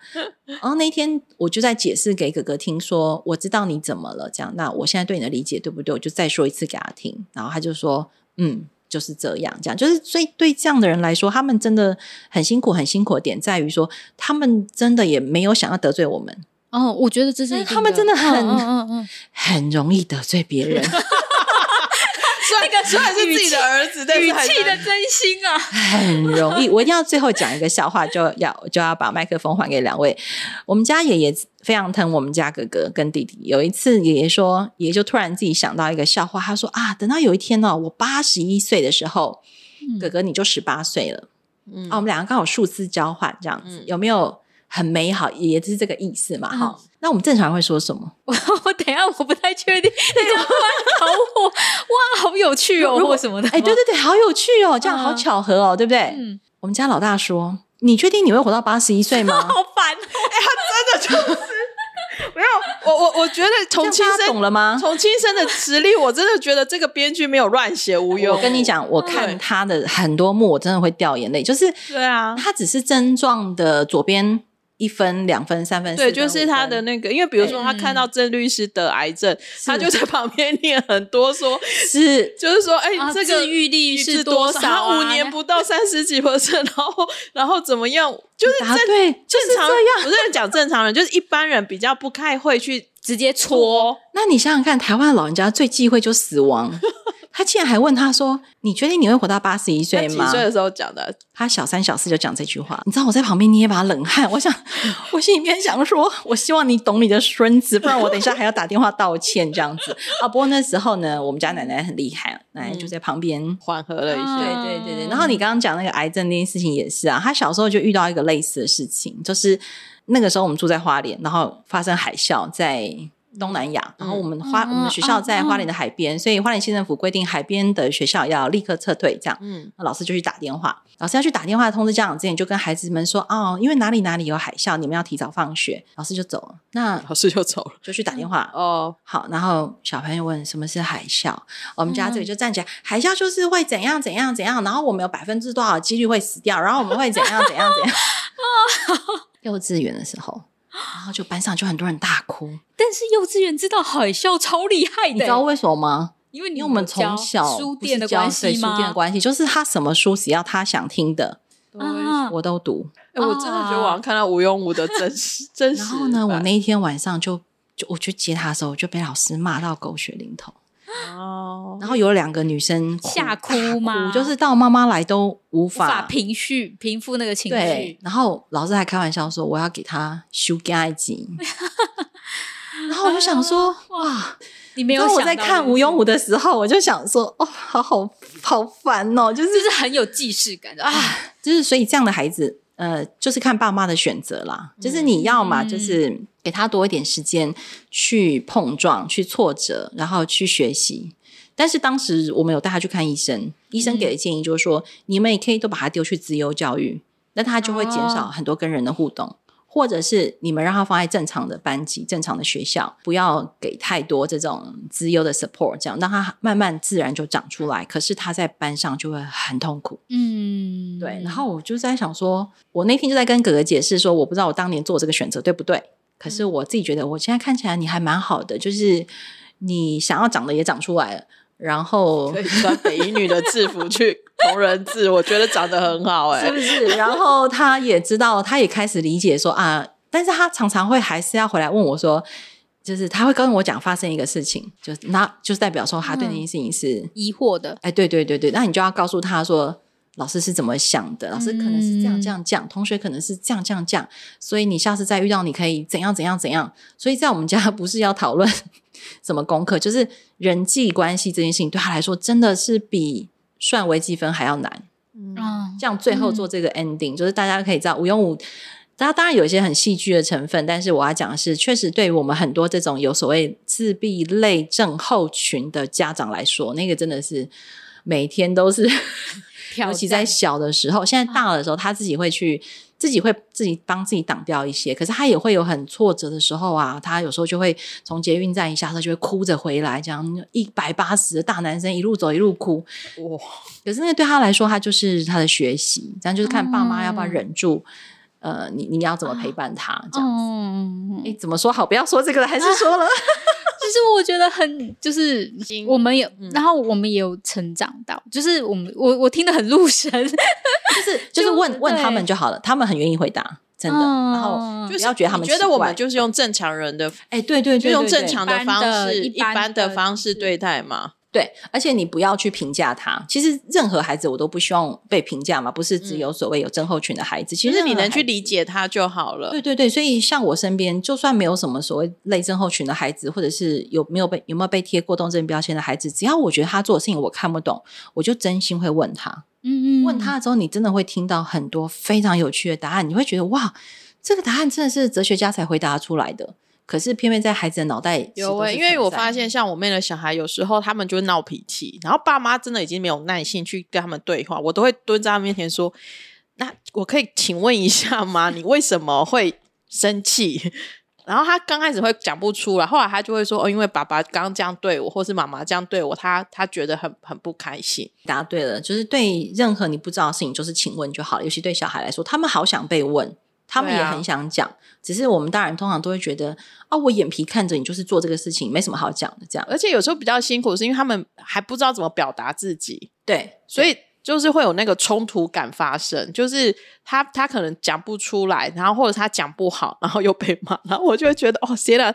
然后那天我就在解释给哥哥听说，我知道你怎么了，这样。那我现在对你的理解对不对？我就再说一次给他听。然后他就说：“嗯。”就是这样，这样。就是，所以对这样的人来说，他们真的很辛苦，很辛苦的点在于说，他们真的也没有想要得罪我们，哦，我觉得这是他们真的很很容易得罪别人，虽然虽然是自己的儿子，但嗯，语气的真心啊，很容易。我一定要最后讲一个笑话，就要就要把麦克风还给两位。我们家爷爷非常疼我们家哥哥跟弟弟。有一次，爷爷说，爷爷就突然自己想到一个笑话，他说啊，等到有一天呢、我八十一岁的时候，哥哥你就十八岁了。嗯啊，我们两个刚好数字交换这样子，嗯有没有很美好？也是这个意思嘛，哈、嗯那我们正常人会说什么？我等一下我不太确定，你这样突然考我，哇，好有趣哦，如果或什么的，哎，对对对，好有趣哦，这样好嗯巧合哦，对不对？嗯，我们家老大说：“你确定你会活到八十一岁吗 好烦哦，没有，我我我觉得从亲生懂了吗？从亲生的实力，我真的觉得这个编剧没有乱写无忧。我跟你，讲，我看他的很多幕，我真的会掉眼泪。就是对啊，他只是症状的左边一分、两分、三分，对，就是他的。那个，因为比如说他看到郑律师得癌症，他就在旁边念很多说，是就是说，哎、啊这个治愈率是是多少？啊他五年不到三十几 percent，然后然后怎么样？就是正答对，就是正常这样。不是讲正常人，就是一般人比较不太会去直接戳，那你想想看，台湾老人家最忌讳就死亡。他竟然还问他说：“你确定你会活到八十一他岁吗几岁的时候讲的？？”他小三小四就讲这句话，你知道我在旁边捏一把冷汗。我想，我心里面想说，我希望你懂你的孙子，不然我等一下还要打电话道歉这样子 啊。不过那时候呢，我们家奶奶很厉害，奶奶就在旁边缓和了一啊些。对对对对，然后你刚刚讲那个癌症那件事情也是啊，他小时候就遇到一个类似的事情，就是那个时候我们住在花莲，然后发生海啸在东南亚，然后我们花、嗯我们学校在花莲的海边，所以花莲县政府规定海边的学校要立刻撤退，这样，嗯，那老师就去打电话，老师要去打电话通知家长之前，就跟孩子们说，哦，因为哪里哪里有海啸，你们要提早放学，老师就走了，那老师就走了。就去打电话，哦，好，然后小朋友问什么是海啸，我们家嗯这里就站起来，海啸就是会怎样怎样怎样，然后我们有百分之多少几率会死掉，然后我们会怎样怎样怎样。幼稚园的时候，然后就班上就很多人大哭，但是幼稚园知道海啸超厉害的，你知道为什么吗？因为你因为我们从小书店的关系对书店的？关系，就是他什么书只要他想听的，啊我都读。哎、我真的觉得我好像看到吴庸武的真实真实。然后呢，我那一天晚上就就我去接他的时候，我就被老师骂到狗血淋头。哦，然后有两个女生吓哭大吗？就是到妈妈来都无无法法平绪平复那个情对绪，，然后老师还开玩笑说我要给他修盖级，然后我就想说，哇！你没有当我在看吴庸武的时候，我就想说，哦，好好好烦哦，就是就是很有既视感的啊，就是，所以这样的孩子，呃，就是看爸妈的选择啦。就是你要嘛，嗯就是给他多一点时间去碰撞、去挫折，然后去学习。但是当时我们有带他去看医生，医生给的建议就是说，你们也可以都把他丢去自由教育，那他就会减少哦很多跟人的互动。或者是你们让他放在正常的班级、正常的学校，不要给太多这种资优的 support，这样让他慢慢自然就长出来。可是他在班上就会很痛苦。嗯，对，然后我就在想说，我那天就在跟哥哥解释说，我不知道我当年做这个选择对不对，可是我自己觉得我现在看起来你还蛮好的，就是你想要长的也长出来了，然后穿北一女的制服去同人志，我觉得长得很好哎、是不是？然后他也知道，他也开始理解说啊，但是他常常会还是要回来问我说。就是他会跟我讲发生一个事情，就那就是代表说他对那件事情是疑惑的，哎，对对对对，那你就要告诉他说，老师是怎么想的，老师可能是这样这样讲，同学可能是这样这样讲，所以你下次再遇到，你可以怎样怎样怎样。所以在我们家不是要讨论什么功课，就是人际关系这件事情对他来说真的是比算微积分还要难。嗯，嗯，这样最后做这个 ending，、就是大家可以知道吴庸武。它当然有一些很戏剧的成分，但是我要讲的是，确实对于我们很多这种有所谓自闭类症候群的家长来说，那个真的是每天都是，挑尤其在小的时候，现在大了的时候，他自己会去，自己会自己帮自己挡掉一些，可是他也会有很挫折的时候啊，他有时候就会从捷运站一下车就会哭着回来，这样一百八十的大男生一路走一路哭，哇，可是那个对他来说，他就是他的学习，这样就是看爸妈要不要嗯忍住，呃，你你要怎么陪伴他这样子。嗯，哎、怎么说好？不要说这个了，还是说了？其实我觉得很，就是我们有，嗯然后我们也有成长到，就是我们我我听得很入神，就是就是问问他们就好了，他们很愿意回答，真的。嗯然后就不要觉得他们觉得我们就是用正常人的，哎、对对对，就用对对正常的方式、一般的方式对待嘛？对，而且你不要去评价他。其实任何孩子我都不希望被评价嘛，不是只有所谓有症候群的孩子，其实其实你能去理解他就好了。对对对，所以像我身边，就算没有什么所谓类症候群的孩子，或者是有没有被有没有被贴过动症标签的孩子，只要我觉得他做的事情我看不懂，我就真心会问他。嗯问他之后，你真的会听到很多非常有趣的答案，你会觉得哇，这个答案真的是哲学家才回答出来的。可是偏偏在孩子的脑袋有诶、都是因为我发现像我妹的小孩，有时候他们就闹脾气，然后爸妈真的已经没有耐心去跟他们对话，我都会蹲在他们面前说：“那我可以请问一下吗？你为什么会生气？”然后他刚开始会讲不出来，后来他就会说：“哦，因为爸爸刚刚这样对我，或是妈妈这样对我，他他觉得很很不开心。答对了，就是对任何你不知道的事情，就是请问就好了。尤其对小孩来说，他们好想被问，他们也很想讲，只是我们大人通常都会觉得，啊，我眼皮看着你就是做这个事情，没什么好讲的，这样。而且有时候比较辛苦，是因为他们还不知道怎么表达自己，对，所以就是会有那个冲突感发生。就是他他可能讲不出来，然后或者他讲不好，然后又被骂，然后我就会觉得哦，天哪，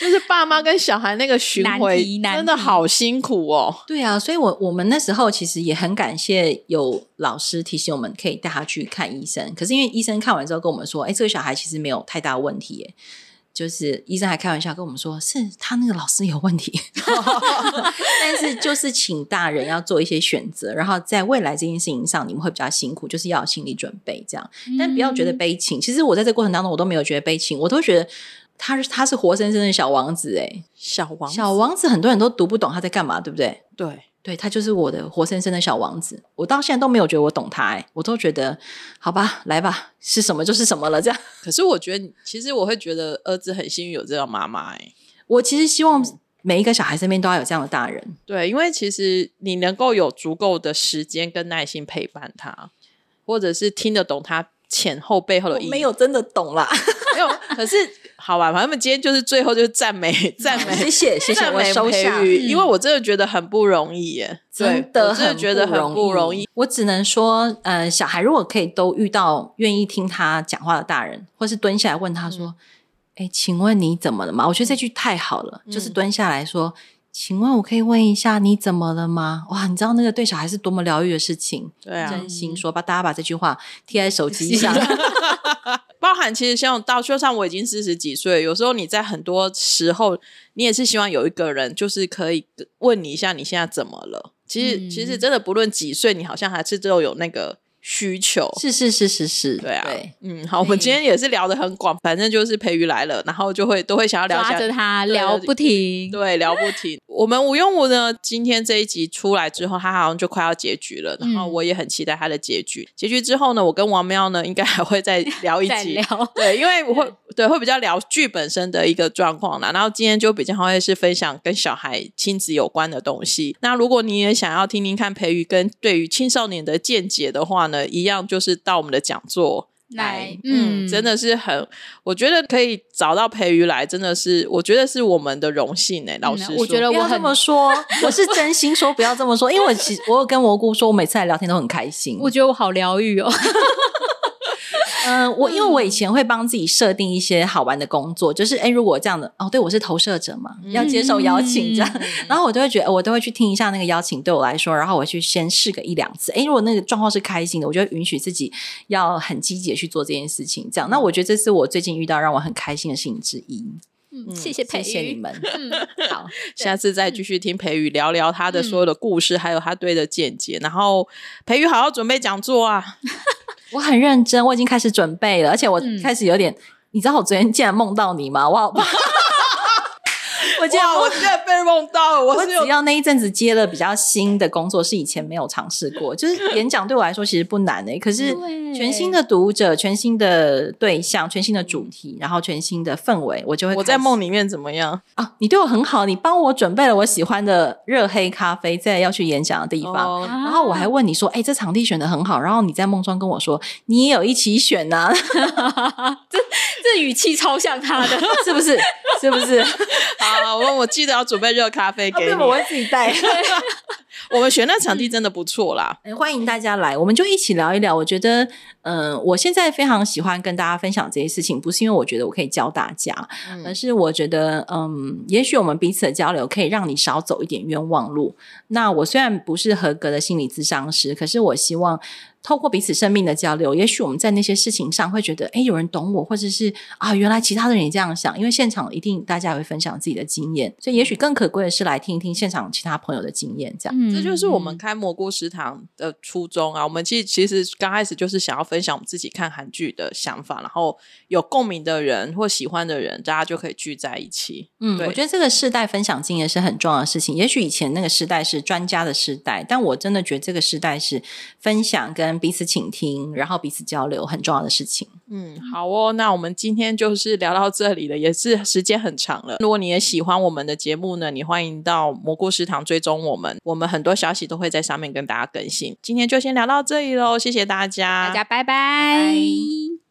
就是爸妈跟小孩那个巡回真的好辛苦哦。对啊，所以我我们那时候其实也很感谢有老师提醒我们可以带他去看医生。可是因为医生看完之后跟我们说，哎，这个小孩其实没有太大问题耶。就是医生还开玩笑跟我们说，是他那个老师有问题，但是就是请大人要做一些选择，然后在未来这件事情上你们会比较辛苦，就是要有心理准备这样。但不要觉得悲情。其实我在这过程当中，我都没有觉得悲情，我都觉得他是他是活生生的小王子哎，小王，小王子很多人都读不懂他在干嘛，对不对？对，对他就是我的活生生的小王子，我到现在都没有觉得我懂他、欸，我都觉得好吧，来吧，是什么就是什么了。这样，可是我觉得，其实我会觉得儿子很幸运有这样妈妈哎。我其实希望每一个小孩身边都要有这样的大人。对，因为其实你能够有足够的时间跟耐心陪伴他，或者是听得懂他前后背后的意义。没有真的懂啦，没有，可是好吧，反正今天就是最后就是赞美赞美谢谢谢谢，我赞美培收下。因为我真的觉得很不容易耶，真的真的觉得很不容易。。我只能说，呃，小孩如果可以都遇到愿意听他讲话的大人，或是蹲下来问他说：“哎、请问你怎么了吗？”我觉得这句太好了，就是蹲下来说：“请问我可以问一下你怎么了吗？”哇，你知道那个对小孩是多么疗愈的事情。对啊，真心说，把大家把这句话贴在手机上。包含其实像到，就算我已经四十几岁，有时候你在很多时候，你也是希望有一个人，就是可以问你一下你现在怎么了。其实，嗯其实真的不论几岁，你好像还是都有那个需求。是是是是是，对啊对，嗯，好，我们今天也是聊得很广，反正就是培育来了，然后就会都会想要聊一抓下着他聊不停。对，聊不停。我们无用无呢，今天这一集出来之后，他好像就快要结局了，然后嗯我也很期待他的结局。结局之后呢，我跟王喵呢，应该还会再 聊一集。聊，对，因为我会对会比较聊剧本身的一个状况啦，然后今天就比较会是分享跟小孩亲子有关的东西。那如果你也想要听听看培育跟对于青少年的见解的话呢，一样就是到我们的讲座。来嗯，嗯真的是很，我觉得可以找到培瑜来，真的是，我觉得是我们的荣幸呢、老嗯实说，我觉得要这么说，我是真心说，不要这么说，因为我其实我有跟蘑菇说，我每次来聊天都很开心。我觉得我好疗愈哦。嗯，我因为我以前会帮自己设定一些好玩的工作，就是哎，如果这样的哦，对我是投射者嘛，要接受邀请这样，然后我都会觉得我都会去听一下那个邀请对我来说，然后我去先试个一两次，哎，如果那个状况是开心的，我就会允许自己要很积极的去做这件事情，这样，那我觉得这是我最近遇到让我很开心的事情之一。嗯，谢谢培宇。谢谢你们，嗯，好，下次再继续听培宇聊聊他的所有的故事，还有他对的见解。然后培宇好好准备讲座啊，我很认真，我已经开始准备了，而且我嗯开始有点，你知道我昨天竟然梦到你吗？哇！我我竟然哇，梦我真的被梦到，我只要那一阵子接了比较新的工作，是以前没有尝试过。就是 演讲对我来说其实不难诶、可是全新的读者、全新的对象、全新的主题，然后全新的氛围，我就会我在梦里面怎么样？啊，你对我很好，你帮我准备了我喜欢的热黑咖啡，在要去演讲的地方。然后我还问你说：“哎、这场地选的很好。”然后你在梦中跟我说：“你也有一起选 呐、这语气超像他的。是不是？是不是？好，我我记得要准备热咖啡给你。我会自己带。我们选那场地真的不错啦。哎欢迎大家来，我们就一起聊一聊。我觉得，嗯、我现在非常喜欢跟大家分享这些事情，不是因为我觉得我可以教大家，而是我觉得，嗯，也许我们彼此的交流可以让你少走一点冤枉路。那我虽然不是合格的心理咨商师，可是我希望透过彼此生命的交流，也许我们在那些事情上会觉得，哎，有人懂我，或者是啊，原来其他的人也这样想。因为现场一定大家也会分享自己的经验，所以也许更可贵的是来听一听现场其他朋友的经验，这样。嗯，这就是我们嗯开蘑菇食堂的初衷啊。我们其实其实刚开始就是想要分享我们自己看韩剧的想法，然后有共鸣的人或喜欢的人，大家就可以聚在一起。嗯，我觉得这个世代分享经验是很重要的事情。也许以前那个时代是专家的时代，但我真的觉得这个时代是分享跟彼此倾听，然后彼此交流很重要的事情。嗯，好哦，那我们今天就是聊到这里了，也是时间很长了。如果你也喜欢我们的节目呢，你欢迎到蘑菇食堂追踪我们，我们很多消息都会在上面跟大家更新。今天就先聊到这里喽，谢谢大家，大家拜拜拜